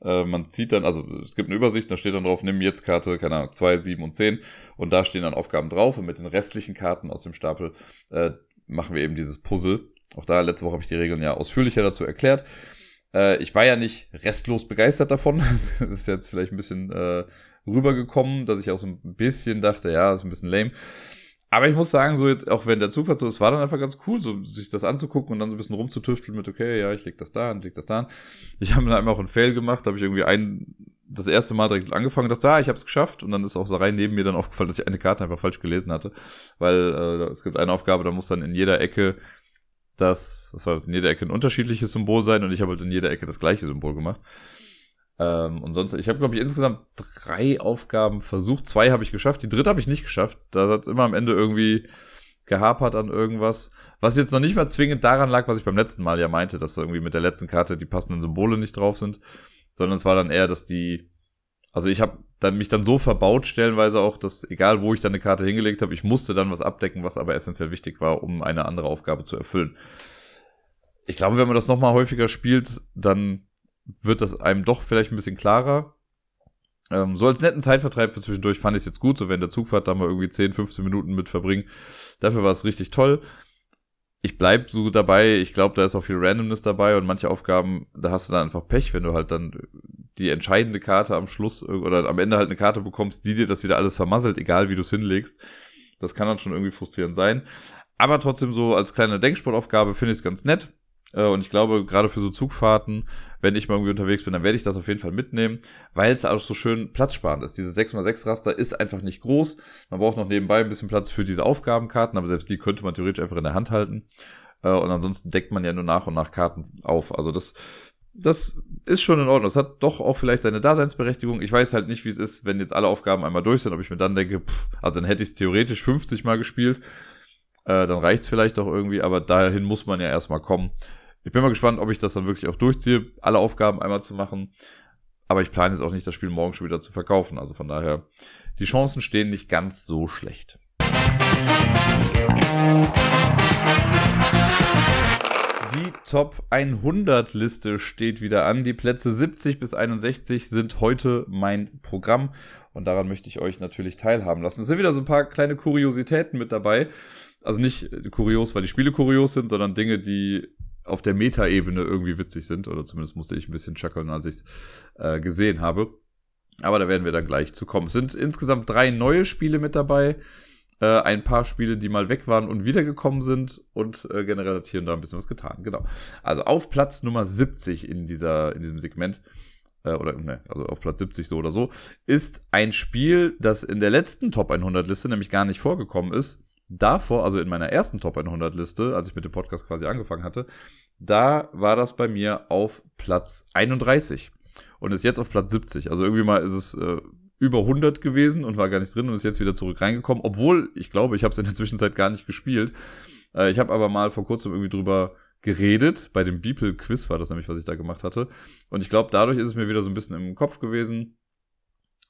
Äh, man zieht dann, also es gibt eine Übersicht, da steht dann drauf, nimm jetzt Karte, keine Ahnung, 2, 7 und 10 und da stehen dann Aufgaben drauf und mit den restlichen Karten aus dem Stapel äh, machen wir eben dieses Puzzle. Auch da, letzte Woche habe ich die Regeln ja ausführlicher dazu erklärt. Äh, ich war ja nicht restlos begeistert davon. das ist jetzt vielleicht ein bisschen äh, rübergekommen, dass ich auch so ein bisschen dachte, ja, ist ein bisschen lame. Aber ich muss sagen, so jetzt, auch wenn der Zufall so, es war dann einfach ganz cool, so sich das anzugucken und dann so ein bisschen rumzutüfteln mit, okay, ja, ich leg das da und leg das da an. Ich habe dann einmal auch einen Fail gemacht, habe ich irgendwie ein, das erste Mal direkt angefangen und dachte, ah, ich habe es geschafft. Und dann ist auch so rein neben mir dann aufgefallen, dass ich eine Karte einfach falsch gelesen hatte. Weil äh, es gibt eine Aufgabe, da muss dann in jeder Ecke das, was war das, in jeder Ecke ein unterschiedliches Symbol sein und ich habe halt in jeder Ecke das gleiche Symbol gemacht. Ähm, und sonst, ich habe, glaube ich, insgesamt drei Aufgaben versucht. Zwei habe ich geschafft. Die dritte habe ich nicht geschafft. Da hat es immer am Ende irgendwie gehapert an irgendwas. Was jetzt noch nicht mal zwingend daran lag, was ich beim letzten Mal ja meinte, dass irgendwie mit der letzten Karte die passenden Symbole nicht drauf sind. Sondern es war dann eher, dass die. Also ich habe dann mich dann so verbaut, stellenweise auch, dass egal wo ich dann eine Karte hingelegt habe, ich musste dann was abdecken, was aber essentiell wichtig war, um eine andere Aufgabe zu erfüllen. Ich glaube, wenn man das nochmal häufiger spielt, dann wird das einem doch vielleicht ein bisschen klarer. Ähm, so als netten Zeitvertreib für zwischendurch fand ich es jetzt gut, so wenn der Zugfahrt da mal irgendwie 10, 15 Minuten mit verbringen. Dafür war es richtig toll. Ich bleib so dabei, ich glaube, da ist auch viel Randomness dabei und manche Aufgaben, da hast du dann einfach Pech, wenn du halt dann die entscheidende Karte am Schluss oder am Ende halt eine Karte bekommst, die dir das wieder alles vermasselt, egal wie du es hinlegst. Das kann dann schon irgendwie frustrierend sein. Aber trotzdem so als kleine Denksportaufgabe finde ich es ganz nett. Äh, und ich glaube, gerade für so Zugfahrten, wenn ich mal irgendwie unterwegs bin, dann werde ich das auf jeden Fall mitnehmen, weil es auch so schön platzsparend ist. Diese 6x6 Raster ist einfach nicht groß. Man braucht noch nebenbei ein bisschen Platz für diese Aufgabenkarten, aber selbst die könnte man theoretisch einfach in der Hand halten. Äh, und ansonsten deckt man ja nur nach und nach Karten auf. Also das, das ist schon in Ordnung. Das hat doch auch vielleicht seine Daseinsberechtigung. Ich weiß halt nicht, wie es ist, wenn jetzt alle Aufgaben einmal durch sind, ob ich mir dann denke, pff, also dann hätte ich es theoretisch 50 Mal gespielt. Äh, dann reicht es vielleicht auch irgendwie, aber dahin muss man ja erstmal kommen. Ich bin mal gespannt, ob ich das dann wirklich auch durchziehe, alle Aufgaben einmal zu machen. Aber ich plane jetzt auch nicht, das Spiel morgen schon wieder zu verkaufen. Also von daher, die Chancen stehen nicht ganz so schlecht. Die Top 100 Liste steht wieder an. Die Plätze 70 bis 61 sind heute mein Programm und daran möchte ich euch natürlich teilhaben lassen. Es sind wieder so ein paar kleine Kuriositäten mit dabei. Also nicht kurios, weil die Spiele kurios sind, sondern Dinge, die auf der Meta-Ebene irgendwie witzig sind. Oder zumindest musste ich ein bisschen chuckeln, als ich es äh, gesehen habe. Aber da werden wir dann gleich zu kommen. Es sind insgesamt drei neue Spiele mit dabei. Äh, ein paar Spiele, die mal weg waren und wiedergekommen sind. Und äh, generell hat hier und da ein bisschen was getan. Genau. Also auf Platz Nummer 70 in, dieser, in diesem Segment äh, oder ne, also auf Platz 70 so oder so, ist ein Spiel, das in der letzten Top 100 Liste nämlich gar nicht vorgekommen ist, davor, also in meiner ersten Top 100 Liste, als ich mit dem Podcast quasi angefangen hatte, da war das bei mir auf Platz 31 und ist jetzt auf Platz 70. Also irgendwie mal ist es äh, über 100 gewesen und war gar nicht drin und ist jetzt wieder zurück reingekommen, obwohl ich glaube, ich habe es in der Zwischenzeit gar nicht gespielt. Äh, ich habe aber mal vor kurzem irgendwie drüber geredet, bei dem Beeple-Quiz war das nämlich, was ich da gemacht hatte. Und ich glaube, dadurch ist es mir wieder so ein bisschen im Kopf gewesen.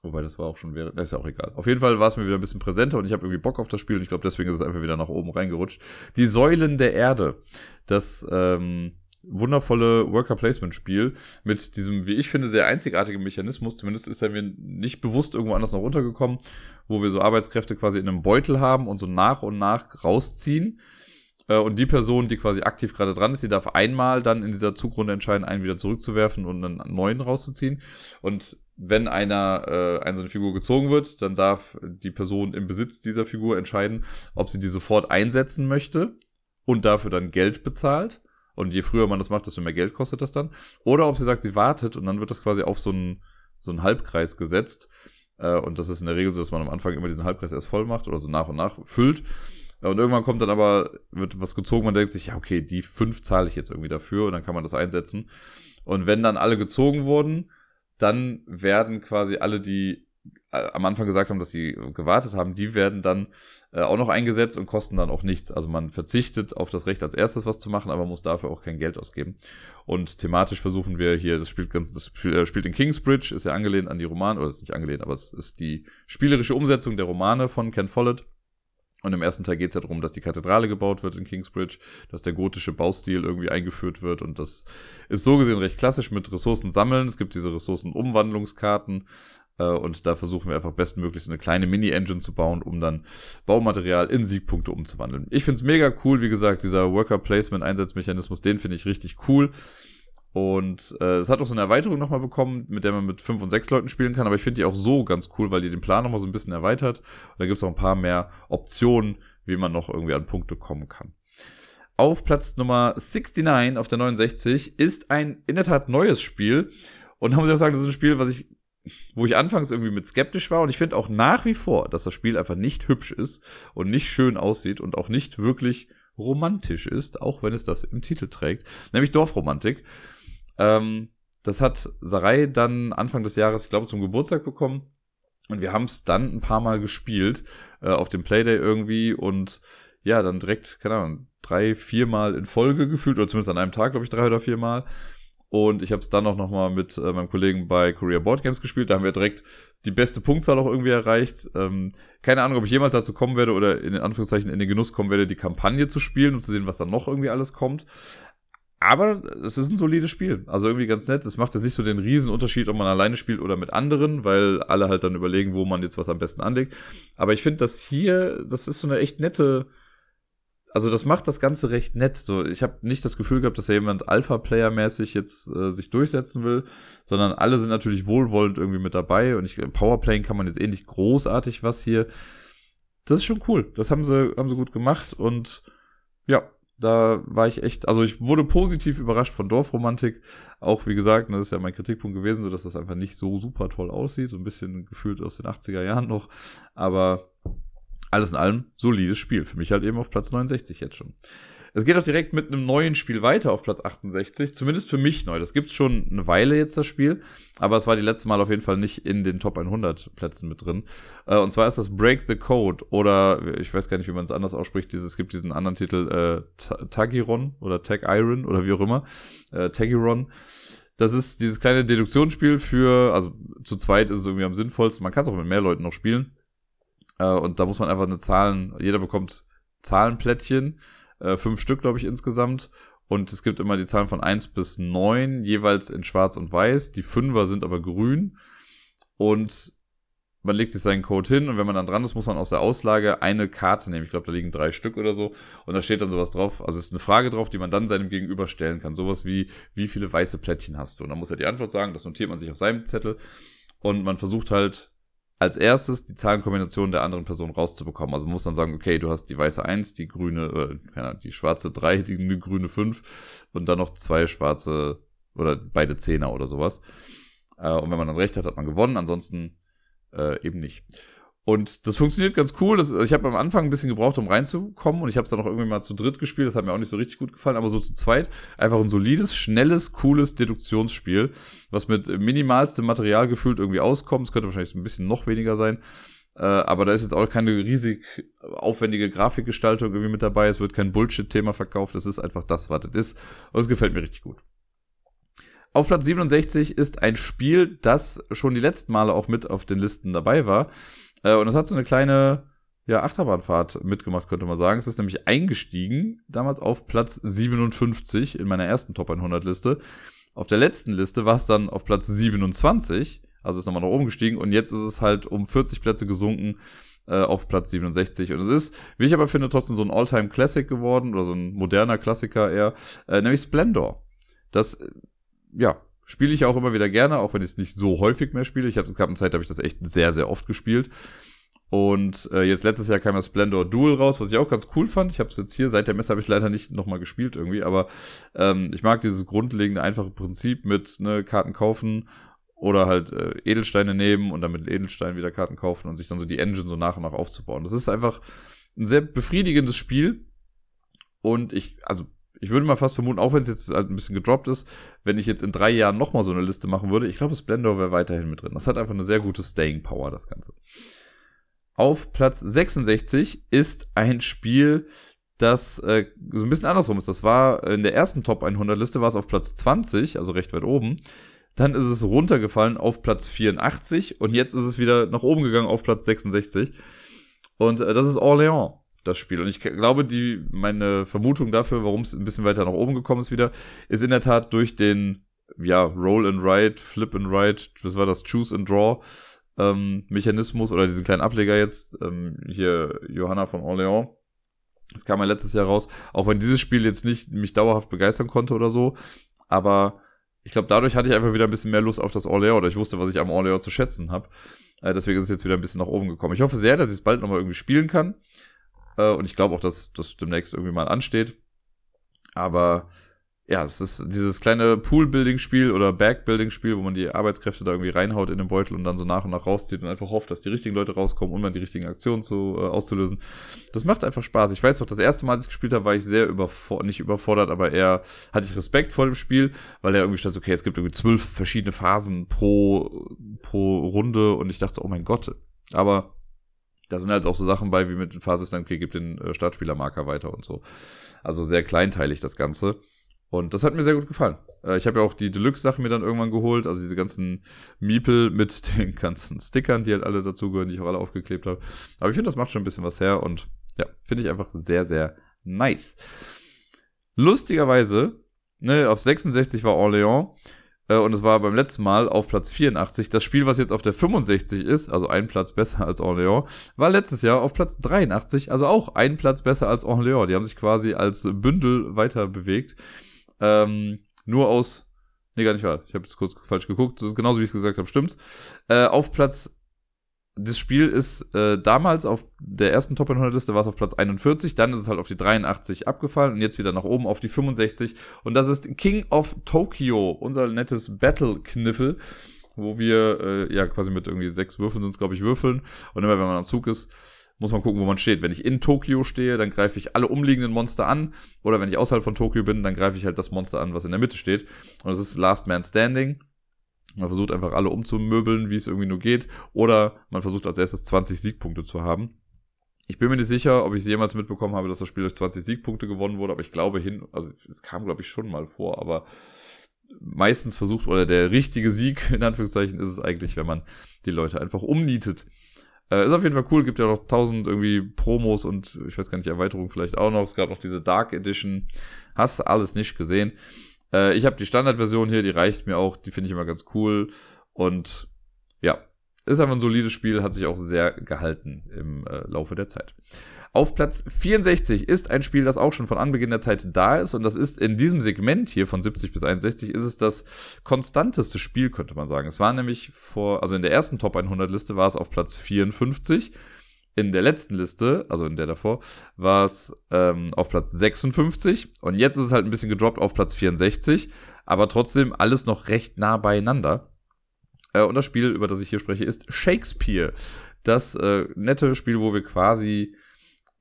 Wobei, das war auch schon während, ist ja auch egal. Auf jeden Fall war es mir wieder ein bisschen präsenter und ich habe irgendwie Bock auf das Spiel und ich glaube, deswegen ist es einfach wieder nach oben reingerutscht. Die Säulen der Erde. Das ähm, wundervolle Worker-Placement-Spiel mit diesem, wie ich finde, sehr einzigartigen Mechanismus. Zumindest ist er mir nicht bewusst irgendwo anders noch runtergekommen, wo wir so Arbeitskräfte quasi in einem Beutel haben und so nach und nach rausziehen. Äh, und die Person, die quasi aktiv gerade dran ist, die darf einmal dann in dieser Zugrunde entscheiden, einen wieder zurückzuwerfen und einen neuen rauszuziehen. Und wenn einer äh, eine so eine Figur gezogen wird, dann darf die Person im Besitz dieser Figur entscheiden, ob sie die sofort einsetzen möchte und dafür dann Geld bezahlt. Und je früher man das macht, desto mehr Geld kostet das dann. Oder ob sie sagt, sie wartet und dann wird das quasi auf so einen, so einen Halbkreis gesetzt. Äh, und das ist in der Regel so, dass man am Anfang immer diesen Halbkreis erst voll macht oder so nach und nach füllt. Und irgendwann kommt dann aber, wird was gezogen, man denkt sich, ja, okay, die fünf zahle ich jetzt irgendwie dafür und dann kann man das einsetzen. Und wenn dann alle gezogen wurden, dann werden quasi alle, die äh, am Anfang gesagt haben, dass sie gewartet haben, die werden dann äh, auch noch eingesetzt und kosten dann auch nichts. Also man verzichtet auf das Recht als erstes was zu machen, aber muss dafür auch kein Geld ausgeben. Und thematisch versuchen wir hier, das spielt ganz, das äh, spielt in Kingsbridge, ist ja angelehnt an die Romane, oder ist nicht angelehnt, aber es ist die spielerische Umsetzung der Romane von Ken Follett. Und im ersten Teil geht es ja darum, dass die Kathedrale gebaut wird in Kingsbridge, dass der gotische Baustil irgendwie eingeführt wird. Und das ist so gesehen recht klassisch mit Ressourcen sammeln. Es gibt diese Ressourcenumwandlungskarten. Äh, und da versuchen wir einfach bestmöglichst eine kleine Mini-Engine zu bauen, um dann Baumaterial in Siegpunkte umzuwandeln. Ich finde es mega cool, wie gesagt, dieser Worker-Placement-Einsatzmechanismus, den finde ich richtig cool. Und äh, es hat auch so eine Erweiterung nochmal bekommen, mit der man mit fünf und sechs Leuten spielen kann. Aber ich finde die auch so ganz cool, weil die den Plan nochmal so ein bisschen erweitert. Und da gibt es auch ein paar mehr Optionen, wie man noch irgendwie an Punkte kommen kann. Auf Platz Nummer 69 auf der 69 ist ein in der Tat neues Spiel. Und da muss ich auch sagen, das ist ein Spiel, was ich, wo ich anfangs irgendwie mit skeptisch war. Und ich finde auch nach wie vor, dass das Spiel einfach nicht hübsch ist und nicht schön aussieht und auch nicht wirklich romantisch ist, auch wenn es das im Titel trägt, nämlich Dorfromantik. Ähm, das hat Sarai dann Anfang des Jahres, ich glaube, zum Geburtstag bekommen. Und wir haben es dann ein paar Mal gespielt, äh, auf dem Playday irgendwie und ja, dann direkt, keine Ahnung, drei, viermal in Folge gefühlt, oder zumindest an einem Tag, glaube ich, drei oder viermal. Und ich habe es dann auch nochmal mit äh, meinem Kollegen bei Korea Board Games gespielt. Da haben wir direkt die beste Punktzahl auch irgendwie erreicht. Ähm, keine Ahnung, ob ich jemals dazu kommen werde oder in Anführungszeichen in den Genuss kommen werde, die Kampagne zu spielen, um zu sehen, was da noch irgendwie alles kommt. Aber es ist ein solides Spiel. Also irgendwie ganz nett. Es macht jetzt nicht so den riesen Unterschied, ob man alleine spielt oder mit anderen, weil alle halt dann überlegen, wo man jetzt was am besten anlegt. Aber ich finde, das hier, das ist so eine echt nette, also das macht das Ganze recht nett. So, ich habe nicht das Gefühl gehabt, dass da jemand Alpha-Player-mäßig jetzt äh, sich durchsetzen will, sondern alle sind natürlich wohlwollend irgendwie mit dabei. Und ich Powerplaying kann man jetzt eh nicht großartig was hier. Das ist schon cool. Das haben sie, haben sie gut gemacht und ja, da war ich echt, also ich wurde positiv überrascht von Dorfromantik. Auch wie gesagt, das ist ja mein Kritikpunkt gewesen, so dass das einfach nicht so super toll aussieht. So ein bisschen gefühlt aus den 80er Jahren noch. Aber alles in allem solides Spiel. Für mich halt eben auf Platz 69 jetzt schon. Es geht auch direkt mit einem neuen Spiel weiter auf Platz 68. Zumindest für mich neu. Das gibt's schon eine Weile jetzt, das Spiel. Aber es war die letzte Mal auf jeden Fall nicht in den Top 100 Plätzen mit drin. Äh, und zwar ist das Break the Code. Oder ich weiß gar nicht, wie man es anders ausspricht. es gibt diesen anderen Titel, äh, Tagiron oder Tag Iron oder wie auch immer. Äh, Tagiron. Das ist dieses kleine Deduktionsspiel für, also zu zweit ist es irgendwie am sinnvollsten. Man kann es auch mit mehr Leuten noch spielen. Äh, und da muss man einfach eine Zahlen, jeder bekommt Zahlenplättchen äh, fünf Stück, glaube ich, insgesamt. Und es gibt immer die Zahlen von eins bis neun jeweils in schwarz und weiß. Die Fünfer sind aber grün. Und man legt sich seinen Code hin und wenn man dann dran ist, muss man aus der Auslage eine Karte nehmen. Ich glaube, da liegen drei Stück oder so. Und da steht dann sowas drauf. Also es ist eine Frage drauf, die man dann seinem Gegenüber stellen kann. Sowas wie, wie viele weiße Plättchen hast du? Und dann muss er die Antwort sagen. Das notiert man sich auf seinem Zettel. Und man versucht halt als erstes die Zahlenkombination der anderen Person rauszubekommen. Also man muss dann sagen, okay, du hast die weiße 1, die grüne, äh, keine Ahnung, die schwarze 3, die, grüne 5 und dann noch zwei schwarze oder beide Zehner oder sowas. Äh, und wenn man dann recht hat, hat man gewonnen, ansonsten äh, eben nicht. Und das funktioniert ganz cool. Das, ich habe am Anfang ein bisschen gebraucht, um reinzukommen. Und ich habe es dann auch irgendwie mal zu dritt gespielt. Das hat mir auch nicht so richtig gut gefallen. Aber so zu zweit einfach ein solides, schnelles, cooles Deduktionsspiel, was mit minimalstem Material gefühlt irgendwie auskommt. Es könnte wahrscheinlich ein bisschen noch weniger sein. Äh, aber da ist jetzt auch keine riesig aufwendige Grafikgestaltung irgendwie mit dabei. Es wird kein Bullshit-Thema verkauft. Es ist einfach das, was es ist. Und es gefällt mir richtig gut. Auf Platz 67 ist ein Spiel, das schon die letzten Male auch mit auf den Listen dabei war. Äh, und es hat so eine kleine ja, Achterbahnfahrt mitgemacht, könnte man sagen. Es ist nämlich eingestiegen, damals auf Platz 57 in meiner ersten Top 100 Liste. Auf der letzten Liste war es dann auf Platz 27, also ist nochmal nach oben gestiegen und jetzt ist es halt um 40 Plätze gesunken äh, auf Platz 67. Und es ist, wie ich aber finde, trotzdem so ein Alltime classic geworden oder so ein moderner Klassiker eher, äh, nämlich Splendor. Das, äh, ja, Spiele ich auch immer wieder gerne, auch wenn ich es nicht so häufig mehr spiele. Ich habe gab eine Zeit, habe ich das echt sehr, sehr oft gespielt. Und äh, jetzt letztes Jahr kam das Splendor Duel raus, was ich auch ganz cool fand. Ich habe es jetzt hier, seit der Messe habe ich leider nicht nochmal gespielt irgendwie, aber ähm, ich mag dieses grundlegende, einfache Prinzip mit ne, Karten kaufen oder halt äh, Edelsteine nehmen und dann mit Edelsteinen wieder Karten kaufen und sich dann so die Engine so nach und nach aufzubauen. Das ist einfach ein sehr befriedigendes Spiel. Und ich, also ich würde mal fast vermuten, auch wenn es jetzt halt ein bisschen gedroppt ist, wenn ich jetzt in drei Jahren nochmal so eine Liste machen würde, ich glaube, Splendor wäre weiterhin mit drin. Das hat einfach eine sehr gute Staying Power, das Ganze. Auf Platz 66 ist ein Spiel, das äh, so ein bisschen andersrum ist. Das war in der ersten Top 100 Liste war es auf Platz 20, also recht weit oben. Dann ist es runtergefallen auf Platz 84 und jetzt ist es wieder nach oben gegangen auf Platz 66. Und äh, das ist Orléans das Spiel. Und ich glaube, die, meine Vermutung dafür, warum es ein bisschen weiter nach oben gekommen ist wieder, ist in der Tat durch den, ja, Roll and Ride, Flip and Ride, was war das, Choose and Draw, ähm, Mechanismus oder diesen kleinen Ableger jetzt, ähm, hier Johanna von Orléans. Das kam ja letztes Jahr raus, auch wenn dieses Spiel jetzt nicht mich dauerhaft begeistern konnte oder so, aber ich glaube, dadurch hatte ich einfach wieder ein bisschen mehr Lust auf das Orléans oder ich wusste, was ich am Orléans zu schätzen habe. Äh, deswegen ist es jetzt wieder ein bisschen nach oben gekommen. Ich hoffe sehr, dass ich es bald nochmal irgendwie spielen kann. Äh, und ich glaube auch, dass das demnächst irgendwie mal ansteht. Aber ja, es ist dieses kleine Pool-Building-Spiel oder Bag-Building-Spiel, wo man die Arbeitskräfte da irgendwie reinhaut in den Beutel und dann so nach und nach rauszieht und einfach hofft, dass die richtigen Leute rauskommen, um dann die richtigen Aktionen zu, äh, auszulösen. Das macht einfach Spaß. Ich weiß doch, das erste Mal, als ich gespielt habe, war ich sehr überfordert, nicht überfordert, aber eher hatte ich Respekt vor dem Spiel, weil er irgendwie stand, okay, es gibt irgendwie zwölf verschiedene Phasen pro, pro Runde und ich dachte, so, oh mein Gott. Aber da sind halt auch so Sachen bei, wie mit dann, okay, gibt den äh, Startspielermarker weiter und so. Also sehr kleinteilig das Ganze. Und das hat mir sehr gut gefallen. Äh, ich habe ja auch die Deluxe-Sachen mir dann irgendwann geholt, also diese ganzen Miepel mit den ganzen Stickern, die halt alle dazugehören, die ich auch alle aufgeklebt habe. Aber ich finde, das macht schon ein bisschen was her und ja, finde ich einfach sehr, sehr nice. Lustigerweise, ne, auf 66 war Orléans äh, und es war beim letzten Mal auf Platz 84. Das Spiel, was jetzt auf der 65 ist, also ein Platz besser als Orléans, war letztes Jahr auf Platz 83, also auch ein Platz besser als Orléans. Die haben sich quasi als Bündel weiter bewegt. Ähm, nur aus. Nee, gar nicht wahr. Ich habe jetzt kurz falsch geguckt. Das ist genauso, wie ich es gesagt habe, stimmt's. Äh, auf Platz. Das Spiel ist äh, damals auf der ersten Top 100 Liste war es auf Platz 41, dann ist es halt auf die 83 abgefallen und jetzt wieder nach oben auf die 65 und das ist King of Tokyo, unser nettes Battle-Kniffel, wo wir äh, ja quasi mit irgendwie sechs Würfeln sind glaube ich, würfeln und immer wenn man am Zug ist, muss man gucken, wo man steht. Wenn ich in Tokio stehe, dann greife ich alle umliegenden Monster an. Oder wenn ich außerhalb von Tokio bin, dann greife ich halt das Monster an, was in der Mitte steht. Und das ist Last Man Standing. Man versucht einfach alle umzumöbeln, wie es irgendwie nur geht. Oder man versucht als erstes 20 Siegpunkte zu haben. Ich bin mir nicht sicher, ob ich jemals mitbekommen habe, dass das Spiel durch 20 Siegpunkte gewonnen wurde, aber ich glaube hin, also es kam glaube ich schon mal vor, aber meistens versucht, oder der richtige Sieg, in Anführungszeichen, ist es eigentlich, wenn man die Leute einfach umnietet. Äh, ist auf jeden Fall cool, gibt ja noch tausend irgendwie Promos und ich weiß gar nicht, Erweiterungen vielleicht auch noch. Es gab noch diese Dark Edition. Hast du alles nicht gesehen. Äh, ich habe die Standardversion hier, die reicht mir auch, die finde ich immer ganz cool. Und ja, ist einfach ein solides Spiel, hat sich auch sehr gehalten im äh, Laufe der Zeit. Auf Platz 64 ist ein Spiel, das auch schon von Anbeginn der Zeit da ist. Und das ist in diesem Segment hier von 70 bis 61 ist es das konstanteste Spiel, könnte man sagen. Es war nämlich vor, also in der ersten Top 100 Liste war es auf Platz 54. In der letzten Liste, also in der davor, war es ähm, auf Platz 56. Und jetzt ist es halt ein bisschen gedroppt auf Platz 64. Aber trotzdem alles noch recht nah beieinander. Äh, und das Spiel, über das ich hier spreche, ist Shakespeare. Das äh, nette Spiel, wo wir quasi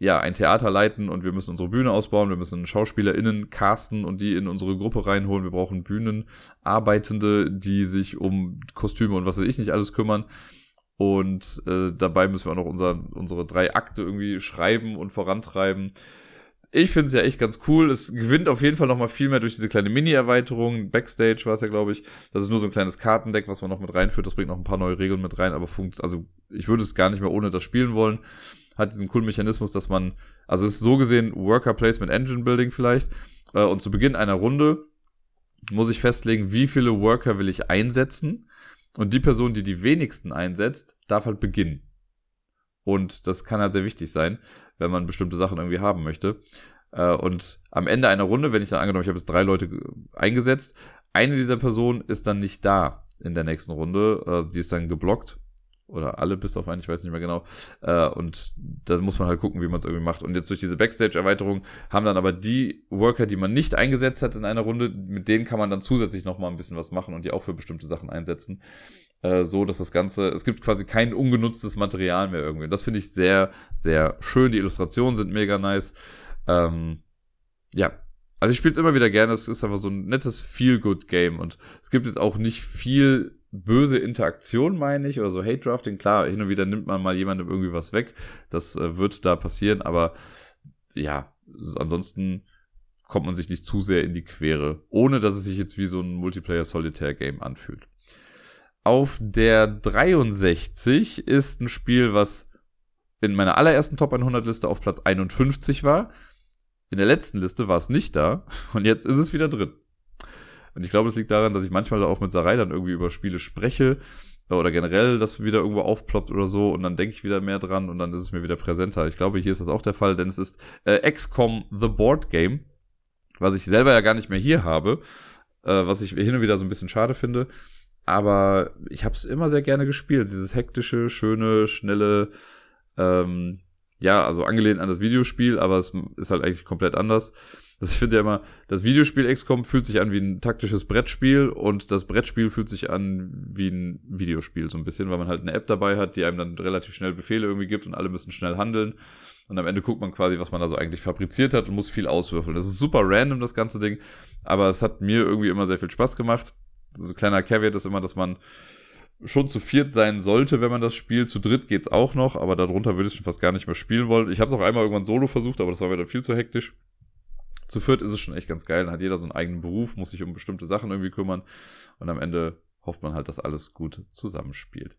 ja, ein Theater leiten und wir müssen unsere Bühne ausbauen, wir müssen SchauspielerInnen casten und die in unsere Gruppe reinholen. Wir brauchen Bühnenarbeitende, die sich um Kostüme und was weiß ich nicht alles kümmern. Und äh, dabei müssen wir auch noch unser, unsere drei Akte irgendwie schreiben und vorantreiben. Ich finde es ja echt ganz cool. Es gewinnt auf jeden Fall noch mal viel mehr durch diese kleine Mini-Erweiterung. Backstage war es ja, glaube ich. Das ist nur so ein kleines Kartendeck, was man noch mit reinführt. Das bringt noch ein paar neue Regeln mit rein, aber funkt, also ich würde es gar nicht mehr ohne das spielen wollen hat diesen coolen Mechanismus, dass man, also es ist so gesehen Worker Placement Engine Building vielleicht. Äh, und zu Beginn einer Runde muss ich festlegen, wie viele Worker will ich einsetzen. Und die Person, die die wenigsten einsetzt, darf halt beginnen. Und das kann halt sehr wichtig sein, wenn man bestimmte Sachen irgendwie haben möchte. Äh, und am Ende einer Runde, wenn ich dann angenommen, ich habe jetzt drei Leute eingesetzt, eine dieser Personen ist dann nicht da in der nächsten Runde. Also die ist dann geblockt oder alle bis auf einen, ich weiß nicht mehr genau. Äh, und da muss man halt gucken, wie man es irgendwie macht. Und jetzt durch diese Backstage-Erweiterung haben dann aber die Worker, die man nicht eingesetzt hat in einer Runde, mit denen kann man dann zusätzlich nochmal ein bisschen was machen und die auch für bestimmte Sachen einsetzen. Äh, so, dass das Ganze, es gibt quasi kein ungenutztes Material mehr irgendwie. Das finde ich sehr, sehr schön. Die Illustrationen sind mega nice. Ähm, ja, also ich spiele es immer wieder gerne. Es ist einfach so ein nettes Feel-Good-Game und es gibt jetzt auch nicht viel böse Interaktion, meine ich, oder so Hate Drafting. Klar, hin und wieder nimmt man mal jemandem irgendwie was weg. Das äh, wird da passieren, aber ja, ansonsten kommt man sich nicht zu sehr in die Quere, ohne dass es sich jetzt wie so ein Multiplayer-Solitaire-Game anfühlt. Auf der 63 ist ein Spiel, was in meiner allerersten Top 100 Liste auf Platz 51 war. In der letzten Liste war es nicht da und jetzt ist es wieder drin. Und ich glaube, das liegt daran, dass ich manchmal auch mit Sarai dann irgendwie über Spiele spreche äh, oder generell das wieder irgendwo aufploppt oder so und dann denke ich wieder mehr dran und dann ist es mir wieder präsenter. Ich glaube, hier ist das auch der Fall, denn es ist äh, XCOM The Board Game, was ich selber ja gar nicht mehr hier habe. äh, was ich hin und wieder so ein bisschen schade finde. Aber ich habe es immer sehr gerne gespielt. Dieses hektische, schöne, schnelle, ähm, ja, also angelehnt an das Videospiel, aber es ist halt eigentlich komplett anders. Also ich finde ja immer, das Videospiel XCOM fühlt sich an wie ein taktisches Brettspiel und das Brettspiel fühlt sich an wie ein Videospiel so ein bisschen, weil man halt eine App dabei hat, die einem dann relativ schnell Befehle irgendwie gibt und alle müssen schnell handeln. Und am Ende guckt man quasi, was man da so eigentlich fabriziert hat und muss viel auswürfeln. Das ist super random, das ganze Ding, aber es hat mir irgendwie immer sehr viel Spaß gemacht. So ein kleiner Caveat ist immer, dass man schon zu viert sein sollte, wenn man das spielt. Zu dritt geht's auch noch, aber darunter würde ich schon fast gar nicht mehr spielen wollen. Ich habe es auch einmal irgendwann solo versucht, aber das war wieder viel zu hektisch. Zu viert ist es schon echt ganz geil. Dann hat jeder so einen eigenen Beruf, muss sich um bestimmte Sachen irgendwie kümmern und am Ende hofft man halt, dass alles gut zusammenspielt.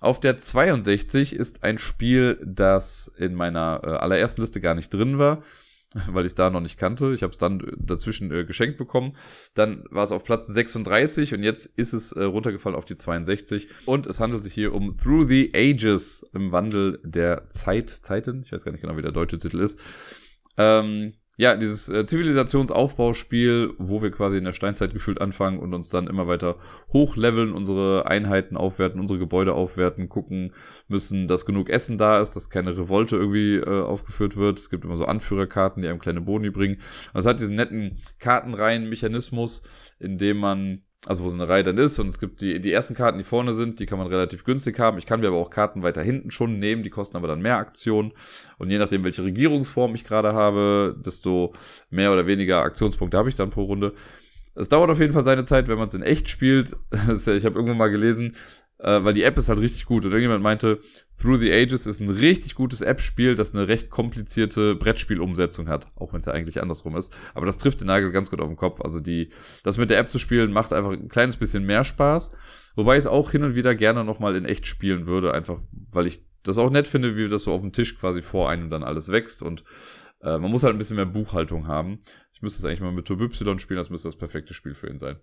Auf der 62 ist ein Spiel, das in meiner äh, allerersten Liste gar nicht drin war weil ich es da noch nicht kannte. Ich habe es dann dazwischen äh, geschenkt bekommen. Dann war es auf Platz 36 und jetzt ist es äh, runtergefallen auf die 62. Und es handelt sich hier um Through the Ages im Wandel der Zeit, Zeiten. Ich weiß gar nicht genau, wie der deutsche Titel ist. Ähm, ja, dieses äh, Zivilisationsaufbauspiel, wo wir quasi in der Steinzeit gefühlt anfangen und uns dann immer weiter hochleveln, unsere Einheiten aufwerten, unsere Gebäude aufwerten, gucken müssen, dass genug Essen da ist, dass keine Revolte irgendwie äh, aufgeführt wird. Es gibt immer so Anführerkarten, die einem kleine Boni bringen. Also es hat diesen netten Kartenreihen-Mechanismus, in dem man also wo so eine Reihe dann ist und es gibt die, die ersten Karten, die vorne sind, die kann man relativ günstig haben. Ich kann mir aber auch Karten weiter hinten schon nehmen, die kosten aber dann mehr Aktionen. Und je nachdem, welche Regierungsform ich gerade habe, desto mehr oder weniger Aktionspunkte habe ich dann pro Runde. Es dauert auf jeden Fall seine Zeit, wenn man es in echt spielt. ich habe irgendwann mal gelesen, äh, weil die App ist halt richtig gut. Und irgendjemand meinte, Through the Ages ist ein richtig gutes App-Spiel, das eine recht komplizierte Brettspielumsetzung hat, auch wenn es ja eigentlich andersrum ist. Aber das trifft den Nagel ganz gut auf den Kopf. Also die, das mit der App zu spielen macht einfach ein kleines bisschen mehr Spaß. Wobei ich es auch hin und wieder gerne nochmal in echt spielen würde, einfach weil ich das auch nett finde, wie das so auf dem Tisch quasi vor einem dann alles wächst und äh, man muss halt ein bisschen mehr Buchhaltung haben. Ich müsste es eigentlich mal mit Turbo Y spielen, das müsste das perfekte Spiel für ihn sein.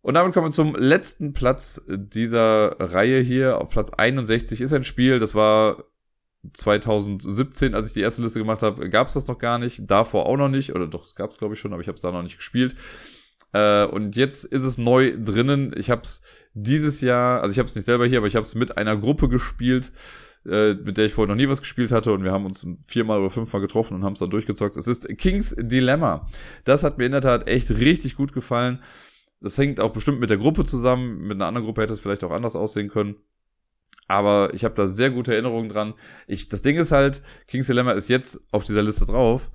Und damit kommen wir zum letzten Platz dieser Reihe hier. Auf Platz 61 ist ein Spiel, das war 2017, als ich die erste Liste gemacht habe, gab es das noch gar nicht. Davor auch noch nicht. Oder doch, es gab es, glaube ich, schon, aber ich habe es da noch nicht gespielt. Äh, und jetzt ist es neu drinnen. Ich habe es dieses Jahr, also ich habe es nicht selber hier, aber ich habe es mit einer Gruppe gespielt, äh, mit der ich vorher noch nie was gespielt hatte. Und wir haben uns viermal oder fünfmal getroffen und haben es dann durchgezockt. Es ist King's Dilemma. Das hat mir in der Tat echt richtig gut gefallen. Das hängt auch bestimmt mit der Gruppe zusammen. Mit einer anderen Gruppe hätte es vielleicht auch anders aussehen können. Aber ich habe da sehr gute Erinnerungen dran. Ich, das Ding ist halt, King's Dilemma ist jetzt auf dieser Liste drauf.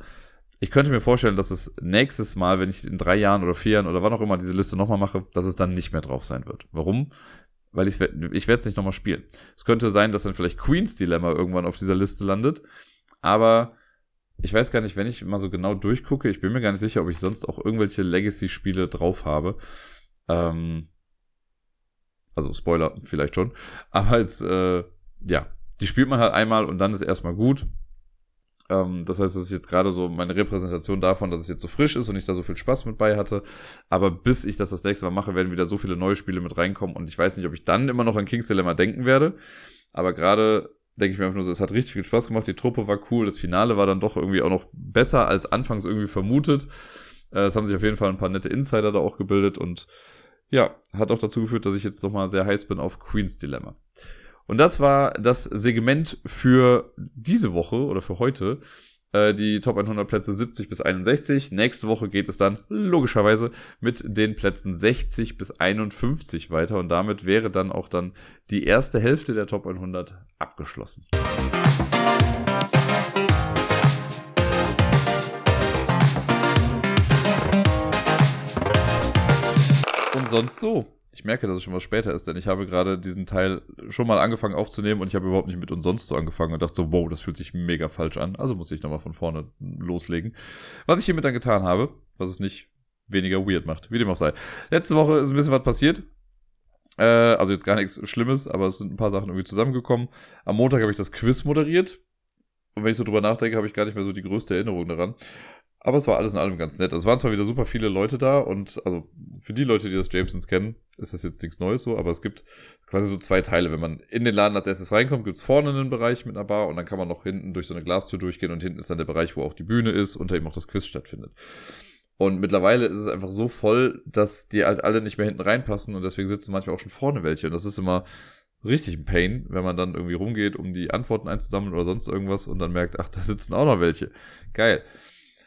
Ich könnte mir vorstellen, dass es nächstes Mal, wenn ich in drei Jahren oder vier Jahren oder wann auch immer diese Liste nochmal mache, dass es dann nicht mehr drauf sein wird. Warum? Weil ich, ich werde es nicht nochmal spielen. Es könnte sein, dass dann vielleicht Queen's Dilemma irgendwann auf dieser Liste landet. Aber ich weiß gar nicht, wenn ich mal so genau durchgucke, ich bin mir gar nicht sicher, ob ich sonst auch irgendwelche Legacy-Spiele drauf habe. Ähm, also Spoiler vielleicht schon. Aber als, äh, ja, die spielt man halt einmal und dann ist erstmal gut. Ähm, das heißt, das ist jetzt gerade so meine Repräsentation davon, dass es jetzt so frisch ist und ich da so viel Spaß mit bei hatte. Aber bis ich das das nächste Mal mache, werden wieder so viele neue Spiele mit reinkommen und ich weiß nicht, ob ich dann immer noch an King's Dilemma denken werde. Aber gerade denke ich mir einfach nur so, es hat richtig viel Spaß gemacht, die Truppe war cool, das Finale war dann doch irgendwie auch noch besser als anfangs irgendwie vermutet. Äh, es haben sich auf jeden Fall ein paar nette Insider da auch gebildet und ja, hat auch dazu geführt, dass ich jetzt nochmal sehr heiß bin auf Queen's Dilemma. Und das war das Segment für diese Woche oder für heute. Äh, die Top 100 Plätze 70 bis 61. Nächste Woche geht es dann logischerweise mit den Plätzen 60 bis 51 weiter und damit wäre dann auch dann die erste Hälfte der Top 100 abgeschlossen. Und sonst so. Ich merke, dass es schon was später ist, denn ich habe gerade diesen Teil schon mal angefangen aufzunehmen und ich habe überhaupt nicht mit uns sonst so angefangen und dachte so, wow, das fühlt sich mega falsch an. Also muss ich nochmal von vorne loslegen. Was ich hiermit dann getan habe, was es nicht weniger weird macht, wie dem auch sei. Letzte Woche ist ein bisschen was passiert. Äh, also jetzt gar nichts Schlimmes, aber es sind ein paar Sachen irgendwie zusammengekommen. Am Montag habe ich das Quiz moderiert. Und wenn ich so drüber nachdenke, habe ich gar nicht mehr so die größte Erinnerung daran. Aber es war alles in allem ganz nett. Es waren zwar wieder super viele Leute da und also für die Leute, die das Jamesons kennen, ist das jetzt nichts Neues so, aber es gibt quasi so zwei Teile. Wenn man in den Laden als erstes reinkommt, gibt's vorne einen Bereich mit einer Bar und dann kann man noch hinten durch so eine Glastür durchgehen und hinten ist dann der Bereich, wo auch die Bühne ist, unter ihm auch das Quiz stattfindet. Und mittlerweile ist es einfach so voll, dass die halt alle nicht mehr hinten reinpassen und deswegen sitzen manchmal auch schon vorne welche. Und das ist immer richtig ein Pain, wenn man dann irgendwie rumgeht, um die Antworten einzusammeln oder sonst irgendwas und dann merkt, ach, da sitzen auch noch welche. Geil.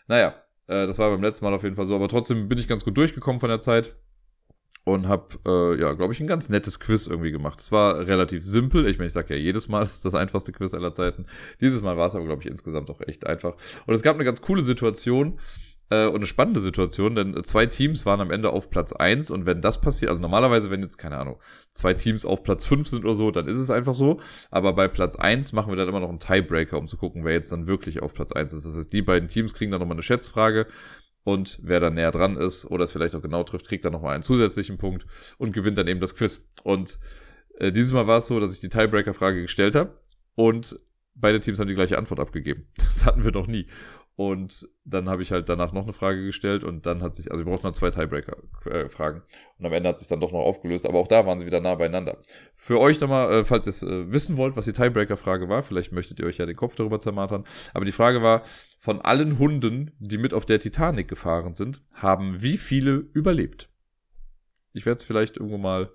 Naja, äh, das war beim letzten Mal auf jeden Fall so, aber trotzdem bin ich ganz gut durchgekommen von der Zeit und habe, äh, ja, glaube ich, ein ganz nettes Quiz irgendwie gemacht. Es war relativ simpel. Ich meine, ich sage ja jedes Mal, es ist das einfachste Quiz aller Zeiten. Dieses Mal war es aber, glaube ich, insgesamt auch echt einfach. Und es gab eine ganz coole Situation äh, und eine spannende Situation, denn zwei Teams waren am Ende auf Platz eins und wenn das passiert, also normalerweise, wenn jetzt, keine Ahnung, zwei Teams auf Platz fünf sind oder so, dann ist es einfach so. Aber bei Platz eins machen wir dann immer noch einen Tiebreaker, um zu gucken, wer jetzt dann wirklich auf Platz eins ist. Das heißt, die beiden Teams kriegen dann nochmal eine Schätzfrage und wer dann näher dran ist oder es vielleicht auch genau trifft, kriegt dann nochmal einen zusätzlichen Punkt und gewinnt dann eben das Quiz. Und äh, dieses Mal war es so, dass ich die Tiebreaker-Frage gestellt habe und beide Teams haben die gleiche Antwort abgegeben. Das hatten wir noch nie. Und dann habe ich halt danach noch eine Frage gestellt und dann hat sich, also wir brauchten noch zwei Tiebreaker-Fragen. Und am Ende hat sich dann doch noch aufgelöst, aber auch da waren sie wieder nah beieinander. Für euch nochmal, äh, falls ihr es äh, wissen wollt, was die Tiebreaker-Frage war, vielleicht möchtet ihr euch ja den Kopf darüber zermatern, aber die Frage war, von allen Hunden, die mit auf der Titanic gefahren sind, haben wie viele überlebt? Ich werde es vielleicht irgendwo mal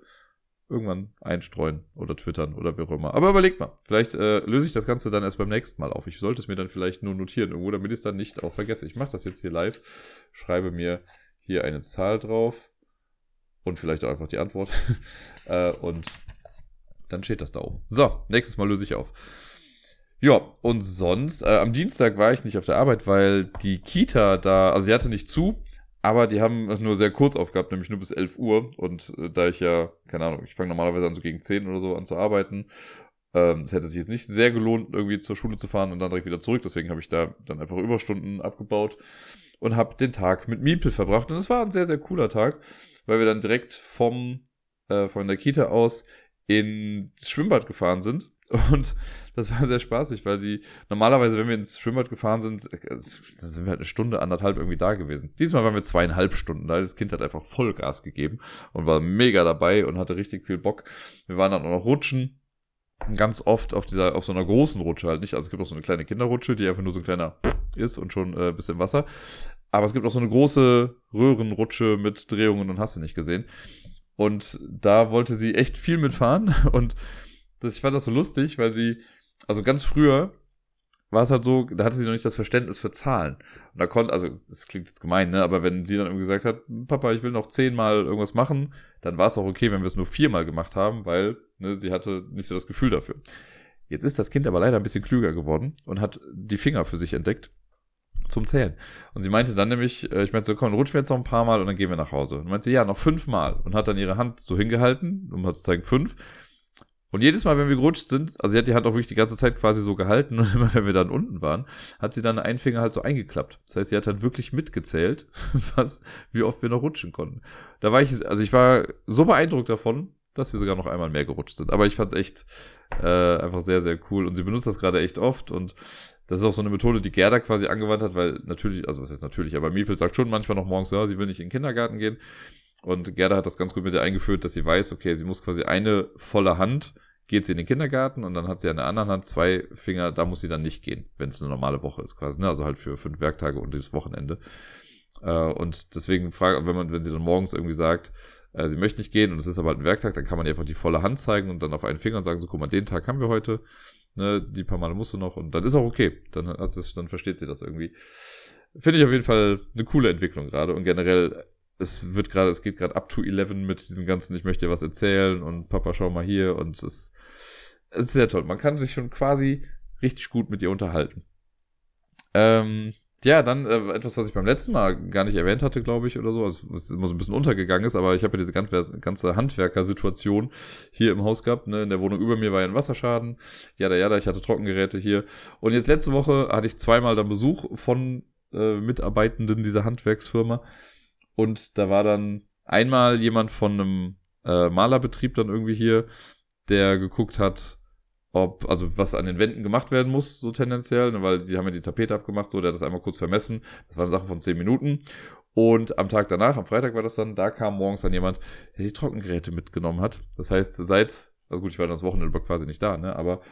irgendwann einstreuen oder twittern oder wie auch immer. Aber überlegt mal, vielleicht äh, löse ich das Ganze dann erst beim nächsten Mal auf. Ich sollte es mir dann vielleicht nur notieren irgendwo, damit ich es dann nicht auch vergesse. Ich mache das jetzt hier live, schreibe mir hier eine Zahl drauf und vielleicht auch einfach die Antwort. äh, und dann steht das da oben. So, nächstes Mal löse ich auf. Ja, und sonst, äh, am Dienstag war ich nicht auf der Arbeit, weil die Kita da, also sie hatte nicht zu, aber die haben es nur sehr kurz aufgehabt, nämlich nur bis 11 Uhr. Und äh, da ich ja, keine Ahnung, ich fange normalerweise an so gegen 10 oder so an zu arbeiten. Ähm, es hätte sich jetzt nicht sehr gelohnt, irgendwie zur Schule zu fahren und dann direkt wieder zurück. Deswegen habe ich da dann einfach Überstunden abgebaut und habe den Tag mit Miepel verbracht. Und es war ein sehr, sehr cooler Tag, weil wir dann direkt vom, äh, von der Kita aus ins Schwimmbad gefahren sind. Und das war sehr spaßig, weil sie normalerweise, wenn wir ins Schwimmbad gefahren sind, äh, dann sind wir halt eine Stunde, anderthalb irgendwie da gewesen. Diesmal waren wir zweieinhalb Stunden da. Das Kind hat einfach Vollgas gegeben und war mega dabei und hatte richtig viel Bock. Wir waren dann auch noch rutschen. Ganz oft auf dieser, auf so einer großen Rutsche halt nicht. Also es gibt auch so eine kleine Kinderrutsche, die einfach nur so ein kleiner ist und schon äh, bisschen Wasser. Aber es gibt auch so eine große Röhrenrutsche mit Drehungen und hast du nicht gesehen. Und da wollte sie echt viel mitfahren und das, ich fand das so lustig, weil sie, also ganz früher war es halt so, da hatte sie noch nicht das Verständnis für Zahlen. Und da konnte, also das klingt jetzt gemein, ne? Aber wenn sie dann irgendwie gesagt hat, Papa, ich will noch zehnmal irgendwas machen, dann war es auch okay, wenn wir es nur viermal gemacht haben, weil ne, sie hatte nicht so das Gefühl dafür. Jetzt ist das Kind aber leider ein bisschen klüger geworden und hat die Finger für sich entdeckt zum Zählen. Und sie meinte dann nämlich, äh, ich meinte so, komm, rutschen wir jetzt noch ein paar Mal und dann gehen wir nach Hause. Und meinte sie, ja, noch fünfmal. Und hat dann ihre Hand so hingehalten, um halt zu zeigen, fünf. Und jedes Mal, wenn wir gerutscht sind, also sie hat die Hand auch wirklich die ganze Zeit quasi so gehalten und immer, wenn wir dann unten waren, hat sie dann einen Finger halt so eingeklappt. Das heißt, sie hat halt wirklich mitgezählt, was, wie oft wir noch rutschen konnten. Da war ich, also ich war so beeindruckt davon, dass wir sogar noch einmal mehr gerutscht sind. Aber ich fand es echt äh, einfach sehr, sehr cool. Und sie benutzt das gerade echt oft. Und das ist auch so eine Methode, die Gerda quasi angewandt hat, weil natürlich, also was heißt natürlich, aber Miepel sagt schon manchmal noch morgens, ja, sie will nicht in den Kindergarten gehen. Und Gerda hat das ganz gut mit ihr eingeführt, dass sie weiß, okay, sie muss quasi eine volle Hand, geht sie in den Kindergarten und dann hat sie an der anderen Hand zwei Finger, da muss sie dann nicht gehen, wenn es eine normale Woche ist quasi, ne? also halt für fünf Werktage und das Wochenende. Äh, und deswegen frage, wenn man, wenn sie dann morgens irgendwie sagt, äh, sie möchte nicht gehen und es ist aber halt ein Werktag, dann kann man ihr einfach die volle Hand zeigen und dann auf einen Finger sagen, so guck mal, den Tag haben wir heute, ne, die paar Male musst du noch und dann ist auch okay, dann hat sie, dann versteht sie das irgendwie. Finde ich auf jeden Fall eine coole Entwicklung gerade und generell es wird gerade, es geht gerade up to 11 mit diesen ganzen, ich möchte dir was erzählen und Papa, schau mal hier und es, es ist sehr toll. Man kann sich schon quasi richtig gut mit ihr unterhalten. Ähm, ja, dann äh, etwas, was ich beim letzten Mal gar nicht erwähnt hatte, glaube ich, oder so, also, was immer so ein bisschen untergegangen ist, aber ich habe ja diese ganze, ganze Handwerkersituation hier im Haus gehabt, ne? in der Wohnung über mir war ja ein Wasserschaden, ja, da, ja, da, ich hatte Trockengeräte hier und jetzt letzte Woche hatte ich zweimal dann Besuch von äh, Mitarbeitenden dieser Handwerksfirma und da war dann einmal jemand von einem äh, Malerbetrieb dann irgendwie hier, der geguckt hat, ob, also was an den Wänden gemacht werden muss, so tendenziell, ne, weil die haben ja die Tapete abgemacht, so, der hat das einmal kurz vermessen. Das war eine Sache von 10 Minuten. Und am Tag danach, am Freitag war das dann, da kam morgens dann jemand, der die Trockengeräte mitgenommen hat. Das heißt, seit, also gut, ich war dann das Wochenende quasi nicht da, ne, aber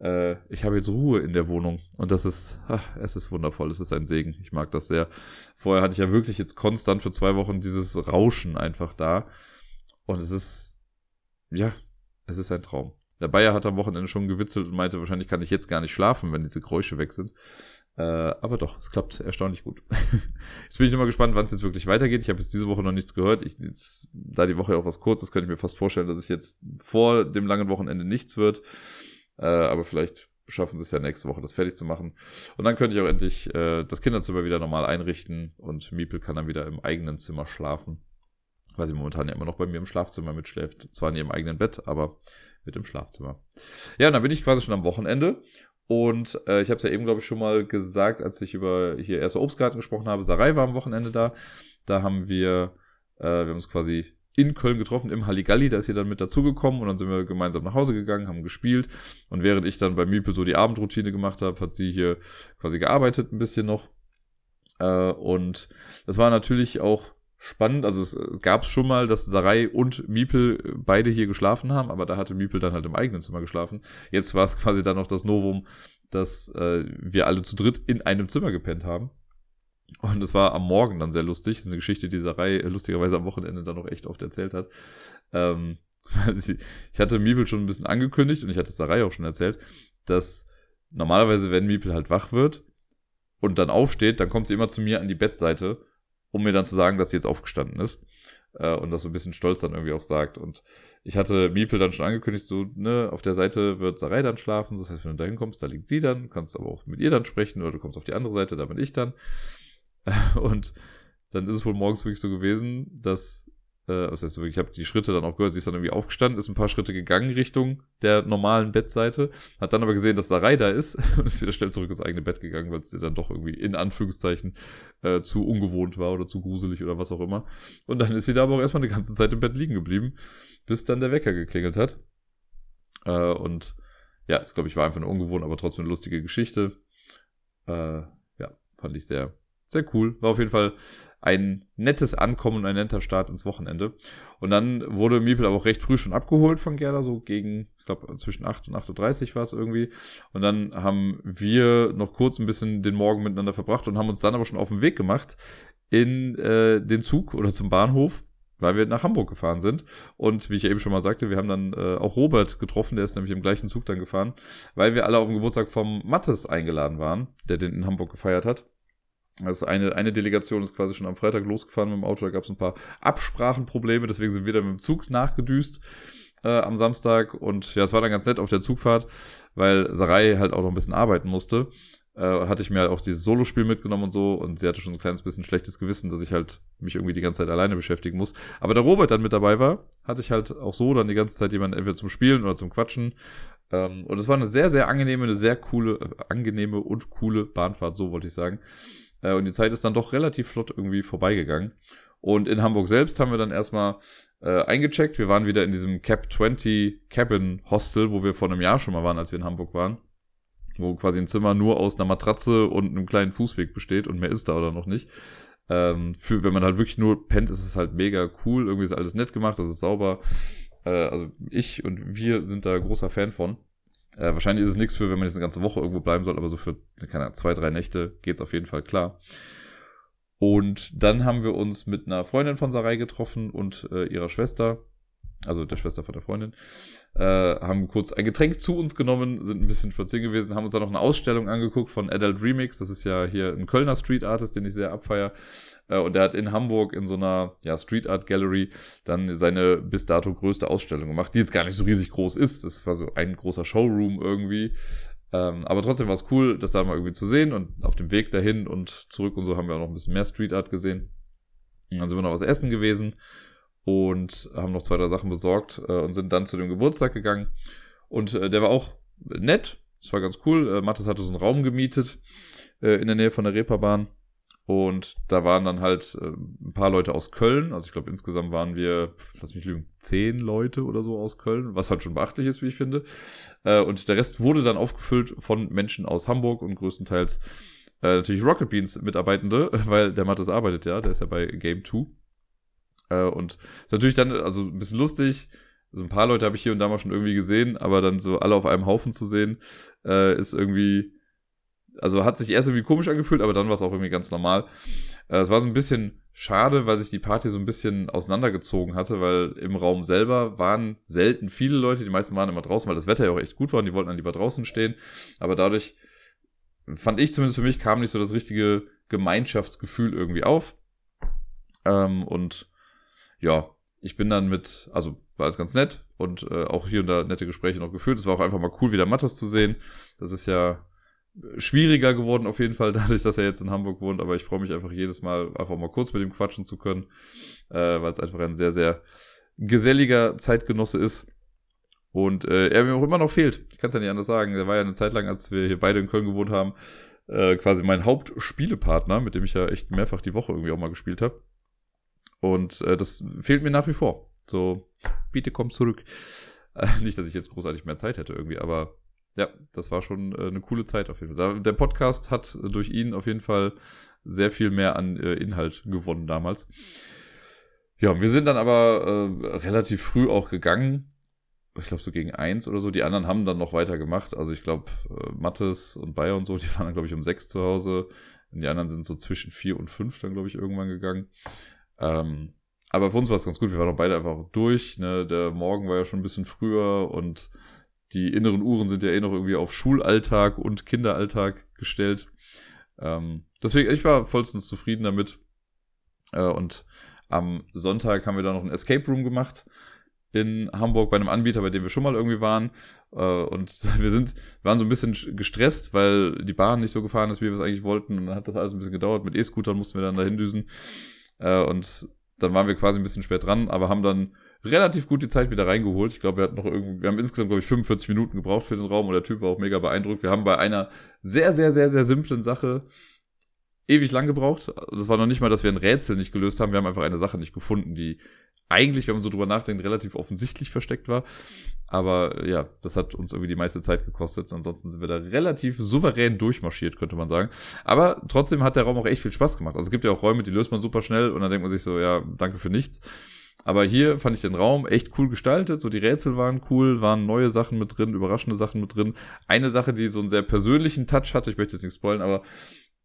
äh, ich habe jetzt Ruhe in der Wohnung und das ist, ach, es ist wundervoll, es ist ein Segen. Ich mag das sehr. Vorher hatte ich ja wirklich jetzt konstant für zwei Wochen dieses Rauschen einfach da und es ist, ja, es ist ein Traum. Der Bayer hat am Wochenende schon gewitzelt und meinte, wahrscheinlich kann ich jetzt gar nicht schlafen, wenn diese Geräusche weg sind. Äh, aber doch, es klappt erstaunlich gut. jetzt bin ich nochmal gespannt, wann es jetzt wirklich weitergeht. Ich habe jetzt diese Woche noch nichts gehört. Ich, jetzt, da die Woche auch was kurz ist, könnte ich mir fast vorstellen, dass es jetzt vor dem langen Wochenende nichts wird. Äh, aber vielleicht schaffen sie es ja nächste Woche, das fertig zu machen. Und dann könnte ich auch endlich äh, das Kinderzimmer wieder normal einrichten und Miepel kann dann wieder im eigenen Zimmer schlafen. Weil sie momentan ja immer noch bei mir im Schlafzimmer mitschläft. Zwar in ihrem eigenen Bett, aber mit im Schlafzimmer. Ja, und dann bin ich quasi schon am Wochenende und äh, ich habe es ja eben, glaube ich, schon mal gesagt, als ich über hier erste Obstgarten gesprochen habe. Sarai war am Wochenende da. Da haben wir, äh, wir haben uns quasi in Köln getroffen, im Halligalli. Da ist sie dann mit dazugekommen und dann sind wir gemeinsam nach Hause gegangen, haben gespielt. Und während ich dann bei Miepel so die Abendroutine gemacht habe, hat sie hier quasi gearbeitet ein bisschen noch. Äh, und das war natürlich auch spannend. Also es, es gab schon mal, dass Sarai und Miepel beide hier geschlafen haben, aber da hatte Miepel dann halt im eigenen Zimmer geschlafen. Jetzt war es quasi dann noch das Novum, dass äh, wir alle zu dritt in einem Zimmer gepennt haben. Und es war am Morgen dann sehr lustig. Das ist eine Geschichte, die Sarai lustigerweise am Wochenende dann noch echt oft erzählt hat. Ähm, ich hatte Miepel schon ein bisschen angekündigt und ich hatte Sarai auch schon erzählt, dass normalerweise, wenn Miepel halt wach wird und dann aufsteht, dann kommt sie immer zu mir an die Bettseite um mir dann zu sagen, dass sie jetzt aufgestanden ist. Äh, und das so ein bisschen stolz dann irgendwie auch sagt. Und ich hatte Miepel dann schon angekündigt, so, ne, auf der Seite wird Sarai dann schlafen. Das heißt, wenn du da hinkommst, da liegt sie dann, kannst aber auch mit ihr dann sprechen oder du kommst auf die andere Seite, da bin ich dann. Und dann ist es wohl morgens wirklich so gewesen, dass äh, was heißt ich habe die Schritte dann auch gehört, sie ist dann irgendwie aufgestanden, ist ein paar Schritte gegangen Richtung der normalen Bettseite, hat dann aber gesehen, dass Sarai da ist und ist wieder schnell zurück ins eigene Bett gegangen, weil es ihr dann doch irgendwie in Anführungszeichen äh, zu ungewohnt war oder zu gruselig oder was auch immer. Und dann ist sie da aber auch erstmal eine ganze Zeit im Bett liegen geblieben, bis dann der Wecker geklingelt hat. Äh, und ja, das glaube ich war einfach eine ungewohnt, aber trotzdem eine lustige Geschichte. Äh, ja, fand ich sehr, sehr cool. War auf jeden Fall ein nettes Ankommen und ein netter Start ins Wochenende. Und dann wurde Miepel aber auch recht früh schon abgeholt von Gerda, so gegen, ich glaube, zwischen 8 und 8.30 Uhr war es irgendwie. Und dann haben wir noch kurz ein bisschen den Morgen miteinander verbracht und haben uns dann aber schon auf den Weg gemacht in äh, den Zug oder zum Bahnhof weil wir nach Hamburg gefahren sind. Und wie ich eben schon mal sagte, wir haben dann äh, auch Robert getroffen, der ist nämlich im gleichen Zug dann gefahren, weil wir alle auf dem Geburtstag vom Mattes eingeladen waren, der den in Hamburg gefeiert hat. Also eine, eine Delegation ist quasi schon am Freitag losgefahren mit dem Auto, da gab es ein paar Absprachenprobleme, deswegen sind wir dann mit dem Zug nachgedüst äh, am Samstag und ja, es war dann ganz nett auf der Zugfahrt, weil Sarai halt auch noch ein bisschen arbeiten musste. Äh, hatte ich mir halt auch dieses Solospiel mitgenommen und so und sie hatte schon ein kleines bisschen schlechtes Gewissen, dass ich halt mich irgendwie die ganze Zeit alleine beschäftigen muss. Aber da Robert dann mit dabei war, hatte ich halt auch so dann die ganze Zeit jemanden entweder zum Spielen oder zum Quatschen. Ähm, und es war eine sehr, sehr angenehme, eine sehr coole, äh, angenehme und coole Bahnfahrt, so wollte ich sagen. Äh, und die Zeit ist dann doch relativ flott irgendwie vorbeigegangen. Und in Hamburg selbst haben wir dann erstmal äh, eingecheckt. Wir waren wieder in diesem Cap 20 Cabin Hostel, wo wir vor einem Jahr schon mal waren, als wir in Hamburg waren. Wo quasi ein Zimmer nur aus einer Matratze und einem kleinen Fußweg besteht und mehr ist da oder noch nicht. Ähm, für, wenn man halt wirklich nur pennt, ist es halt mega cool. Irgendwie ist alles nett gemacht, das ist sauber. Äh, also ich und wir sind da großer Fan von. Äh, wahrscheinlich ist es nichts für, wenn man jetzt eine ganze Woche irgendwo bleiben soll, aber so für, keine Ahnung, zwei, drei Nächte geht's auf jeden Fall klar. Und dann haben wir uns mit einer Freundin von Sarai getroffen und äh, ihrer Schwester, also der Schwester von der Freundin, äh, haben kurz ein Getränk zu uns genommen, sind ein bisschen spazieren gewesen, haben uns dann noch eine Ausstellung angeguckt von Adult Remix. Das ist ja hier ein Kölner Street Artist, den ich sehr abfeier. Äh, und der hat in Hamburg in so einer ja, Street Art Gallery dann seine bis dato größte Ausstellung gemacht, die jetzt gar nicht so riesig groß ist. Das war so ein großer Showroom irgendwie. Ähm, aber trotzdem war es cool, das da mal irgendwie zu sehen. Und auf dem Weg dahin und zurück und so haben wir auch noch ein bisschen mehr Street Art gesehen. Und dann sind wir noch was essen gewesen und haben noch zwei, drei Sachen besorgt äh, und sind dann zu dem Geburtstag gegangen. Und äh, der war auch nett. Das war ganz cool. Äh, Mathis hatte so einen Raum gemietet äh, in der Nähe von der Reeperbahn. Und da waren dann halt äh, ein paar Leute aus Köln. Also ich glaube, insgesamt waren wir, lass mich lügen, zehn Leute oder so aus Köln, was halt schon beachtlich ist, wie ich finde. Äh, und der Rest wurde dann aufgefüllt von Menschen aus Hamburg und größtenteils äh, natürlich Rocket Beans Mitarbeitende, weil der Mattes arbeitet ja, der ist ja bei Game 2. Äh, und ist natürlich dann, also ein bisschen lustig, Also ein paar Leute habe ich hier und da mal schon irgendwie gesehen, aber dann so alle auf einem Haufen zu sehen, äh, ist irgendwie, also hat sich erst irgendwie komisch angefühlt, aber dann war es auch irgendwie ganz normal. Äh, es war so ein bisschen schade, weil sich die Party so ein bisschen auseinandergezogen hatte, weil im Raum selber waren selten viele Leute, die meisten waren immer draußen, weil das Wetter ja auch echt gut war und die wollten dann lieber draußen stehen. Aber dadurch fand ich zumindest für mich, kam nicht so das richtige Gemeinschaftsgefühl irgendwie auf. Ähm, und ja, ich bin dann mit, also war alles ganz nett und äh, auch hier und da nette Gespräche noch geführt. Es war auch einfach mal cool, wieder Mattes zu sehen. Das ist ja schwieriger geworden auf jeden Fall, dadurch, dass er jetzt in Hamburg wohnt, aber ich freue mich einfach jedes Mal, einfach mal kurz mit ihm quatschen zu können, äh, weil es einfach ein sehr, sehr geselliger Zeitgenosse ist. Und äh, er mir auch immer noch fehlt. Ich kann es ja nicht anders sagen. Der war ja eine Zeit lang, als wir hier beide in Köln gewohnt haben, äh, quasi mein Hauptspielepartner, mit dem ich ja echt mehrfach die Woche irgendwie auch mal gespielt habe. Und äh, das fehlt mir nach wie vor. So, bitte komm zurück. Äh, nicht, dass ich jetzt großartig mehr Zeit hätte irgendwie, aber ja, das war schon äh, eine coole Zeit auf jeden Fall. Der Podcast hat durch ihn auf jeden Fall sehr viel mehr an äh, Inhalt gewonnen damals. Ja, wir sind dann aber äh, relativ früh auch gegangen. Ich glaube so gegen eins oder so. Die anderen haben dann noch weiter gemacht. Also ich glaube, äh, Mattes und Bayer und so, die waren dann, glaube ich, um sechs zu Hause. Und die anderen sind so zwischen vier und fünf dann, glaube ich, irgendwann gegangen. Ähm, aber für uns war es ganz gut. Wir waren auch beide einfach durch. Ne? Der Morgen war ja schon ein bisschen früher und die inneren Uhren sind ja eh noch irgendwie auf Schulalltag und Kinderalltag gestellt. Ähm, deswegen, ich war vollstens zufrieden damit. Äh, und am Sonntag haben wir da noch ein Escape Room gemacht in Hamburg bei einem Anbieter, bei dem wir schon mal irgendwie waren. Äh, und wir sind, waren so ein bisschen gestresst, weil die Bahn nicht so gefahren ist, wie wir es eigentlich wollten. Und dann hat das alles ein bisschen gedauert. Mit E-Scootern mussten wir dann dahin düsen. Äh, und dann waren wir quasi ein bisschen spät dran, aber haben dann relativ gut die Zeit wieder reingeholt. Ich glaube, wir hatten noch irgendwie, wir haben insgesamt, glaube ich, 45 Minuten gebraucht für den Raum und der Typ war auch mega beeindruckt. Wir haben bei einer sehr, sehr, sehr, sehr simplen Sache ewig lang gebraucht. Das war noch nicht mal, dass wir ein Rätsel nicht gelöst haben. Wir haben einfach eine Sache nicht gefunden, die eigentlich, wenn man so drüber nachdenkt, relativ offensichtlich versteckt war. Aber ja, das hat uns irgendwie die meiste Zeit gekostet. Ansonsten sind wir da relativ souverän durchmarschiert, könnte man sagen. Aber trotzdem hat der Raum auch echt viel Spaß gemacht. Also es gibt ja auch Räume, die löst man super schnell und dann denkt man sich so, ja, danke für nichts. Aber hier fand ich den Raum echt cool gestaltet. So die Rätsel waren cool, waren neue Sachen mit drin, überraschende Sachen mit drin. Eine Sache, die so einen sehr persönlichen Touch hatte, ich möchte jetzt nicht spoilen, aber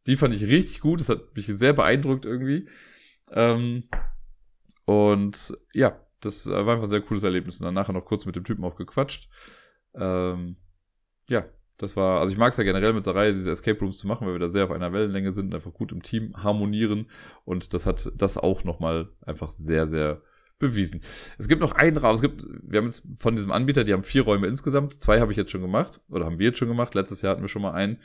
die fand ich richtig gut. Das hat mich sehr beeindruckt irgendwie. Ähm, und ja, das war einfach ein sehr cooles Erlebnis. Und dann nachher noch kurz mit dem Typen auch gequatscht. Ähm, ja, das war, also ich mag es ja generell mit Sarai, diese Escape Rooms zu machen, weil wir da sehr auf einer Wellenlänge sind und einfach gut im Team harmonieren. Und das hat das auch nochmal einfach sehr, sehr bewiesen. Es gibt noch einen Raum, es gibt, wir haben jetzt von diesem Anbieter, die haben vier Räume insgesamt, zwei habe ich jetzt schon gemacht, oder haben wir jetzt schon gemacht, letztes Jahr hatten wir schon mal einen,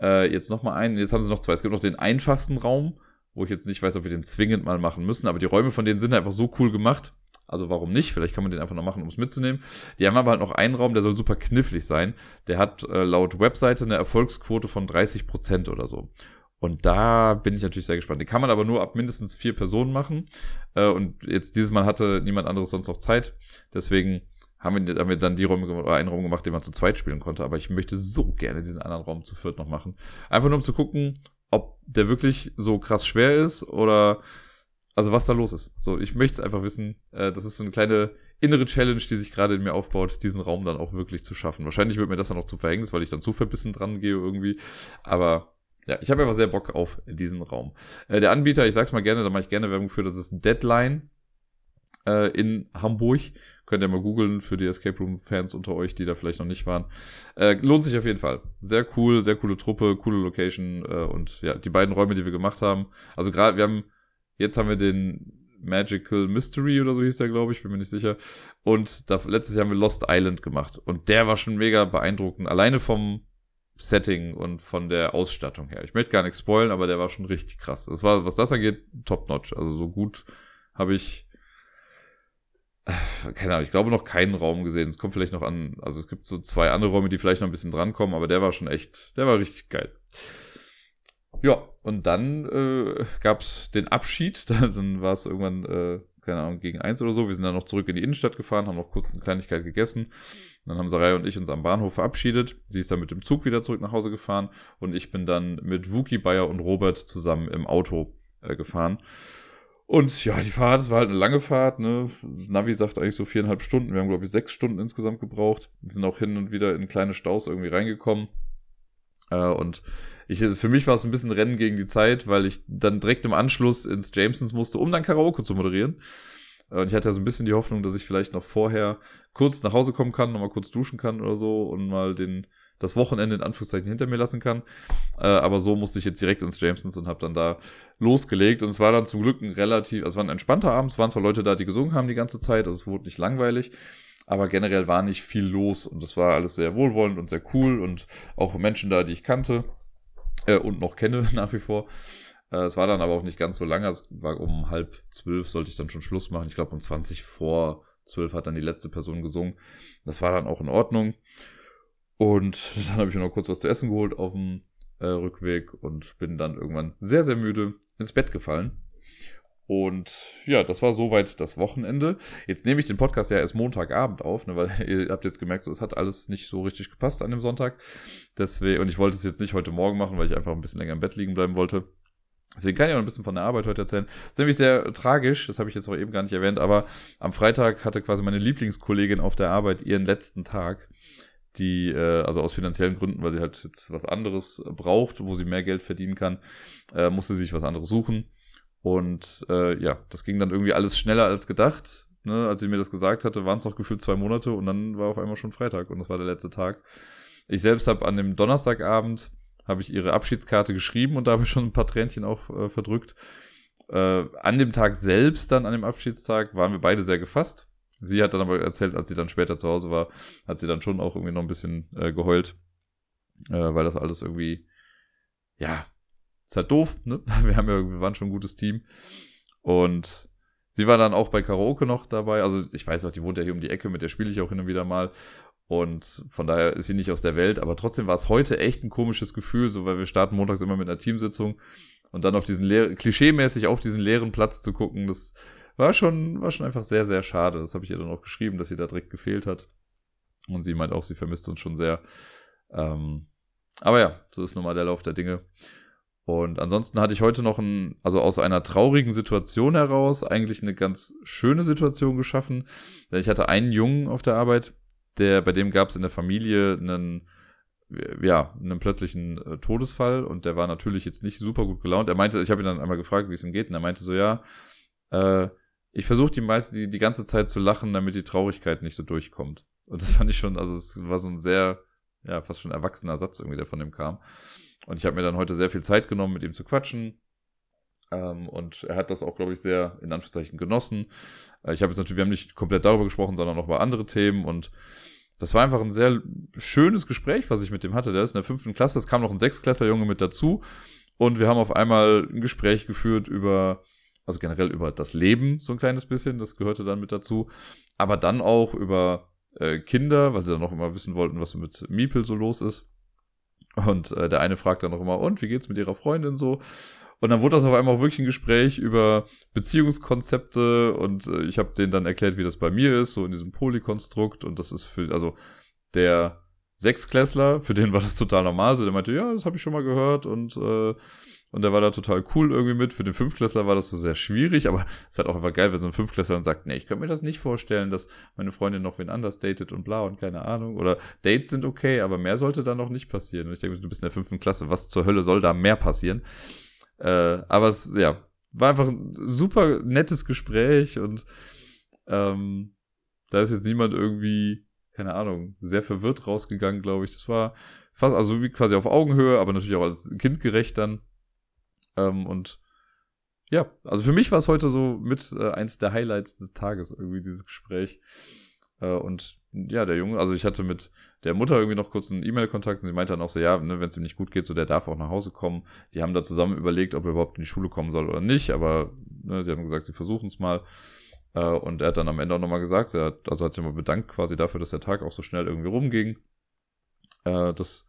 äh, jetzt noch mal einen, jetzt haben sie noch zwei. Es gibt noch den einfachsten Raum, wo ich jetzt nicht weiß, ob wir den zwingend mal machen müssen, aber die Räume von denen sind einfach so cool gemacht, also warum nicht? Vielleicht kann man den einfach noch machen, um es mitzunehmen. Die haben aber halt noch einen Raum, der soll super knifflig sein. Der hat äh, laut Webseite eine Erfolgsquote von 30% oder so. Und da bin ich natürlich sehr gespannt. Den kann man aber nur ab mindestens vier Personen machen. Äh, und jetzt dieses Mal hatte niemand anderes sonst noch Zeit. Deswegen haben wir, haben wir dann die Räume oder einen Raum gemacht, den man zu zweit spielen konnte. Aber ich möchte so gerne diesen anderen Raum zu viert noch machen. Einfach nur um zu gucken, ob der wirklich so krass schwer ist oder also was da los ist. So, ich möchte es einfach wissen. Äh, das ist so eine kleine innere Challenge, die sich gerade in mir aufbaut, diesen Raum dann auch wirklich zu schaffen. Wahrscheinlich wird mir das dann noch zum Verhängnis, weil ich dann zu verbissen dran gehe irgendwie. Aber ja, ich habe einfach sehr Bock auf diesen Raum. Äh, der Anbieter, ich sag's mal gerne, da mache ich gerne Werbung für, das ist Deadline äh, in Hamburg. Könnt ihr mal googeln für die Escape Room-Fans unter euch, die da vielleicht noch nicht waren. Äh, lohnt sich auf jeden Fall. Sehr cool, sehr coole Truppe, coole Location äh, und ja, die beiden Räume, die wir gemacht haben. Also gerade, wir haben, jetzt haben wir den Magical Mystery oder so hieß der, glaube ich, bin mir nicht sicher. Und da, letztes Jahr haben wir Lost Island gemacht. Und der war schon mega beeindruckend. Alleine vom Setting und von der Ausstattung her. Ich möchte gar nichts spoilen, aber der war schon richtig krass. Das war, was das angeht, top notch. Also so gut habe ich, keine Ahnung, ich glaube noch keinen Raum gesehen. Es kommt vielleicht noch an, also es gibt so zwei andere Räume, die vielleicht noch ein bisschen drankommen, aber der war schon echt, der war richtig geil. Ja, und dann äh, gab es den Abschied. dann war es irgendwann, äh, keine Ahnung, gegen eins oder so. Wir sind dann noch zurück in die Innenstadt gefahren, haben noch kurz eine Kleinigkeit gegessen. Dann haben Sarai und ich uns am Bahnhof verabschiedet. Sie ist dann mit dem Zug wieder zurück nach Hause gefahren und ich bin dann mit Wookie, Bayer und Robert zusammen im Auto äh, gefahren. Und ja, die Fahrt, es war halt eine lange Fahrt, ne? Navi sagt eigentlich so viereinhalb Stunden. Wir haben, glaube ich, sechs Stunden insgesamt gebraucht. Wir sind auch hin und wieder in kleine Staus irgendwie reingekommen. Äh, und ich, für mich war es ein bisschen Rennen gegen die Zeit, weil ich dann direkt im Anschluss ins Jamesons musste, um dann Karaoke zu moderieren. Und ich hatte ja so ein bisschen die Hoffnung, dass ich vielleicht noch vorher kurz nach Hause kommen kann, nochmal kurz duschen kann oder so und mal den, das Wochenende in Anführungszeichen hinter mir lassen kann. Äh, aber so musste ich jetzt direkt ins Jamesons und habe dann da losgelegt. Und es war dann zum Glück ein relativ, also es war ein entspannter Abend. Es waren zwar Leute da, die gesungen haben die ganze Zeit, also es wurde nicht langweilig. Aber generell war nicht viel los und es war alles sehr wohlwollend und sehr cool und auch Menschen da, die ich kannte äh, und noch kenne nach wie vor. Äh, es war dann aber auch nicht ganz so lange. Es war um halb zwölf sollte ich dann schon Schluss machen. Ich glaube um 20 vor zwölf hat dann die letzte Person gesungen. Das war dann auch in Ordnung. Und dann habe ich mir noch kurz was zu essen geholt auf dem äh, Rückweg und bin dann irgendwann sehr, sehr müde ins Bett gefallen. Und ja, das war soweit das Wochenende. Jetzt nehme ich den Podcast ja erst Montagabend auf, ne, weil ihr habt jetzt gemerkt, so, es hat alles nicht so richtig gepasst an dem Sonntag. Deswegen, und ich wollte es jetzt nicht heute Morgen machen, weil ich einfach ein bisschen länger im Bett liegen bleiben wollte. Deswegen kann ich auch ein bisschen von der Arbeit heute erzählen. Das ist nämlich sehr tragisch, das habe ich jetzt auch eben gar nicht erwähnt, aber am Freitag hatte quasi meine Lieblingskollegin auf der Arbeit ihren letzten Tag die, äh, also aus finanziellen Gründen, weil sie halt jetzt was anderes braucht, wo sie mehr Geld verdienen kann, äh, musste sie sich was anderes suchen. Und äh, ja, das ging dann irgendwie alles schneller als gedacht. Ne? Als sie mir das gesagt hatte, waren es noch gefühlt zwei Monate und dann war auf einmal schon Freitag und das war der letzte Tag. Ich selbst habe an dem Donnerstagabend habe ich ihre Abschiedskarte geschrieben und da habe ich schon ein paar Tränchen auch äh, verdrückt. Äh, an dem Tag selbst, dann an dem Abschiedstag, waren wir beide sehr gefasst. Sie hat dann aber erzählt, als sie dann später zu Hause war, hat sie dann schon auch irgendwie noch ein bisschen äh, geheult, äh, weil das alles irgendwie, ja, ist halt doof, ne? Wir haben ja, wir waren schon ein gutes Team. Und sie war dann auch bei Karaoke noch dabei. Also ich weiß auch, die wohnt ja hier um die Ecke, mit der spiele ich auch hin und wieder mal. Und von daher ist sie nicht aus der Welt. Aber trotzdem war es heute echt ein komisches Gefühl, so weil wir starten montags immer mit einer Teamsitzung und dann auf diesen leeren, klischeemäßig auf diesen leeren Platz zu gucken, das war schon, war schon einfach sehr, sehr schade. Das habe ich ihr dann auch geschrieben, dass sie da direkt gefehlt hat. Und sie meint auch, sie vermisst uns schon sehr. Ähm, aber ja, so ist nun mal der Lauf der Dinge. Und ansonsten hatte ich heute noch ein, also aus einer traurigen Situation heraus, eigentlich eine ganz schöne Situation geschaffen. Denn ich hatte einen Jungen auf der Arbeit, der, bei dem gab es in der Familie einen, ja, einen plötzlichen äh, Todesfall und der war natürlich jetzt nicht super gut gelaunt. Er meinte, ich habe ihn dann einmal gefragt, wie es ihm geht, und er meinte so, ja, äh, ich versuche die meisten die, die ganze Zeit zu lachen, damit die Traurigkeit nicht so durchkommt. Und das fand ich schon, also es war so ein sehr, ja, fast schon erwachsener Satz irgendwie, der von dem kam. Und ich habe mir dann heute sehr viel Zeit genommen, mit ihm zu quatschen. Ähm, und er hat das auch, glaube ich, sehr in Anführungszeichen genossen. Äh, ich habe jetzt natürlich, wir haben nicht komplett darüber gesprochen, sondern noch über andere Themen. Und das war einfach ein sehr schönes Gespräch, was ich mit dem hatte. Der ist in der fünften Klasse, es kam noch ein Sechsklässler-Junge mit dazu. Und wir haben auf einmal ein Gespräch geführt über also generell über das Leben so ein kleines bisschen, das gehörte dann mit dazu. Aber dann auch über äh, Kinder, weil sie dann noch immer wissen wollten, was mit Miepel so los ist. Und äh, der eine fragt dann noch immer, und wie geht's mit ihrer Freundin so? Und dann wurde das auf einmal auch wirklich ein Gespräch über Beziehungskonzepte und äh, ich habe denen dann erklärt, wie das bei mir ist, so in diesem Polykonstrukt. Und das ist für, also der Sechsklässler, für den war das total normal. So, der meinte, ja, das habe ich schon mal gehört und äh, und der war da total cool irgendwie mit. Für den Fünftklässler war das so sehr schwierig, aber es ist halt auch einfach geil, wenn so ein Fünftklässler dann sagt, nee, ich könnte mir das nicht vorstellen, dass meine Freundin noch wen anders datet und bla und keine Ahnung. Oder Dates sind okay, aber mehr sollte da noch nicht passieren. Und ich denke, du bist in der fünften Klasse, was zur Hölle soll da mehr passieren? Äh, aber es, ja, war einfach ein super nettes Gespräch und ähm, da ist jetzt niemand irgendwie, keine Ahnung, sehr verwirrt rausgegangen, glaube ich. Das war fast, also wie quasi auf Augenhöhe, aber natürlich auch als kindgerecht dann. Ähm, und ja, also für mich war es heute so mit äh, eins der Highlights des Tages, irgendwie dieses Gespräch. Äh, und ja, der Junge, also ich hatte mit der Mutter irgendwie noch kurz einen E-Mail-Kontakt und sie meinte dann auch so, ja, ne, wenn es ihm nicht gut geht, so der darf auch nach Hause kommen. Die haben da zusammen überlegt, ob er überhaupt in die Schule kommen soll oder nicht, aber ne, sie haben gesagt, sie versuchen es mal. Äh, und er hat dann am Ende auch nochmal gesagt, er hat, also hat sich mal bedankt quasi dafür, dass der Tag auch so schnell irgendwie rumging. Äh, das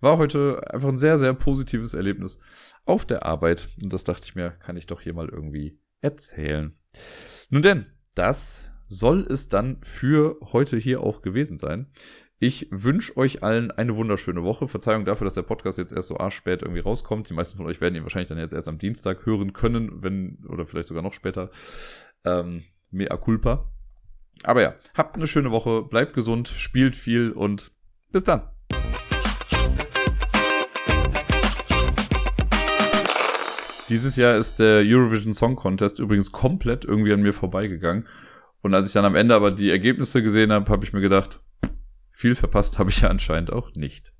war heute einfach ein sehr, sehr positives Erlebnis auf der Arbeit. Und das dachte ich mir, kann ich doch hier mal irgendwie erzählen. Nun denn, das soll es dann für heute hier auch gewesen sein. Ich wünsche euch allen eine wunderschöne Woche. Verzeihung dafür, dass der Podcast jetzt erst so arschspät irgendwie rauskommt. Die meisten von euch werden ihn wahrscheinlich dann jetzt erst am Dienstag hören können, wenn, oder vielleicht sogar noch später. Ähm, mea culpa. Aber ja, habt eine schöne Woche, bleibt gesund, spielt viel und bis dann. Dieses Jahr ist der Eurovision Song Contest übrigens komplett irgendwie an mir vorbeigegangen. Und als ich dann am Ende aber die Ergebnisse gesehen habe, habe ich mir gedacht, viel verpasst habe ich ja anscheinend auch nicht.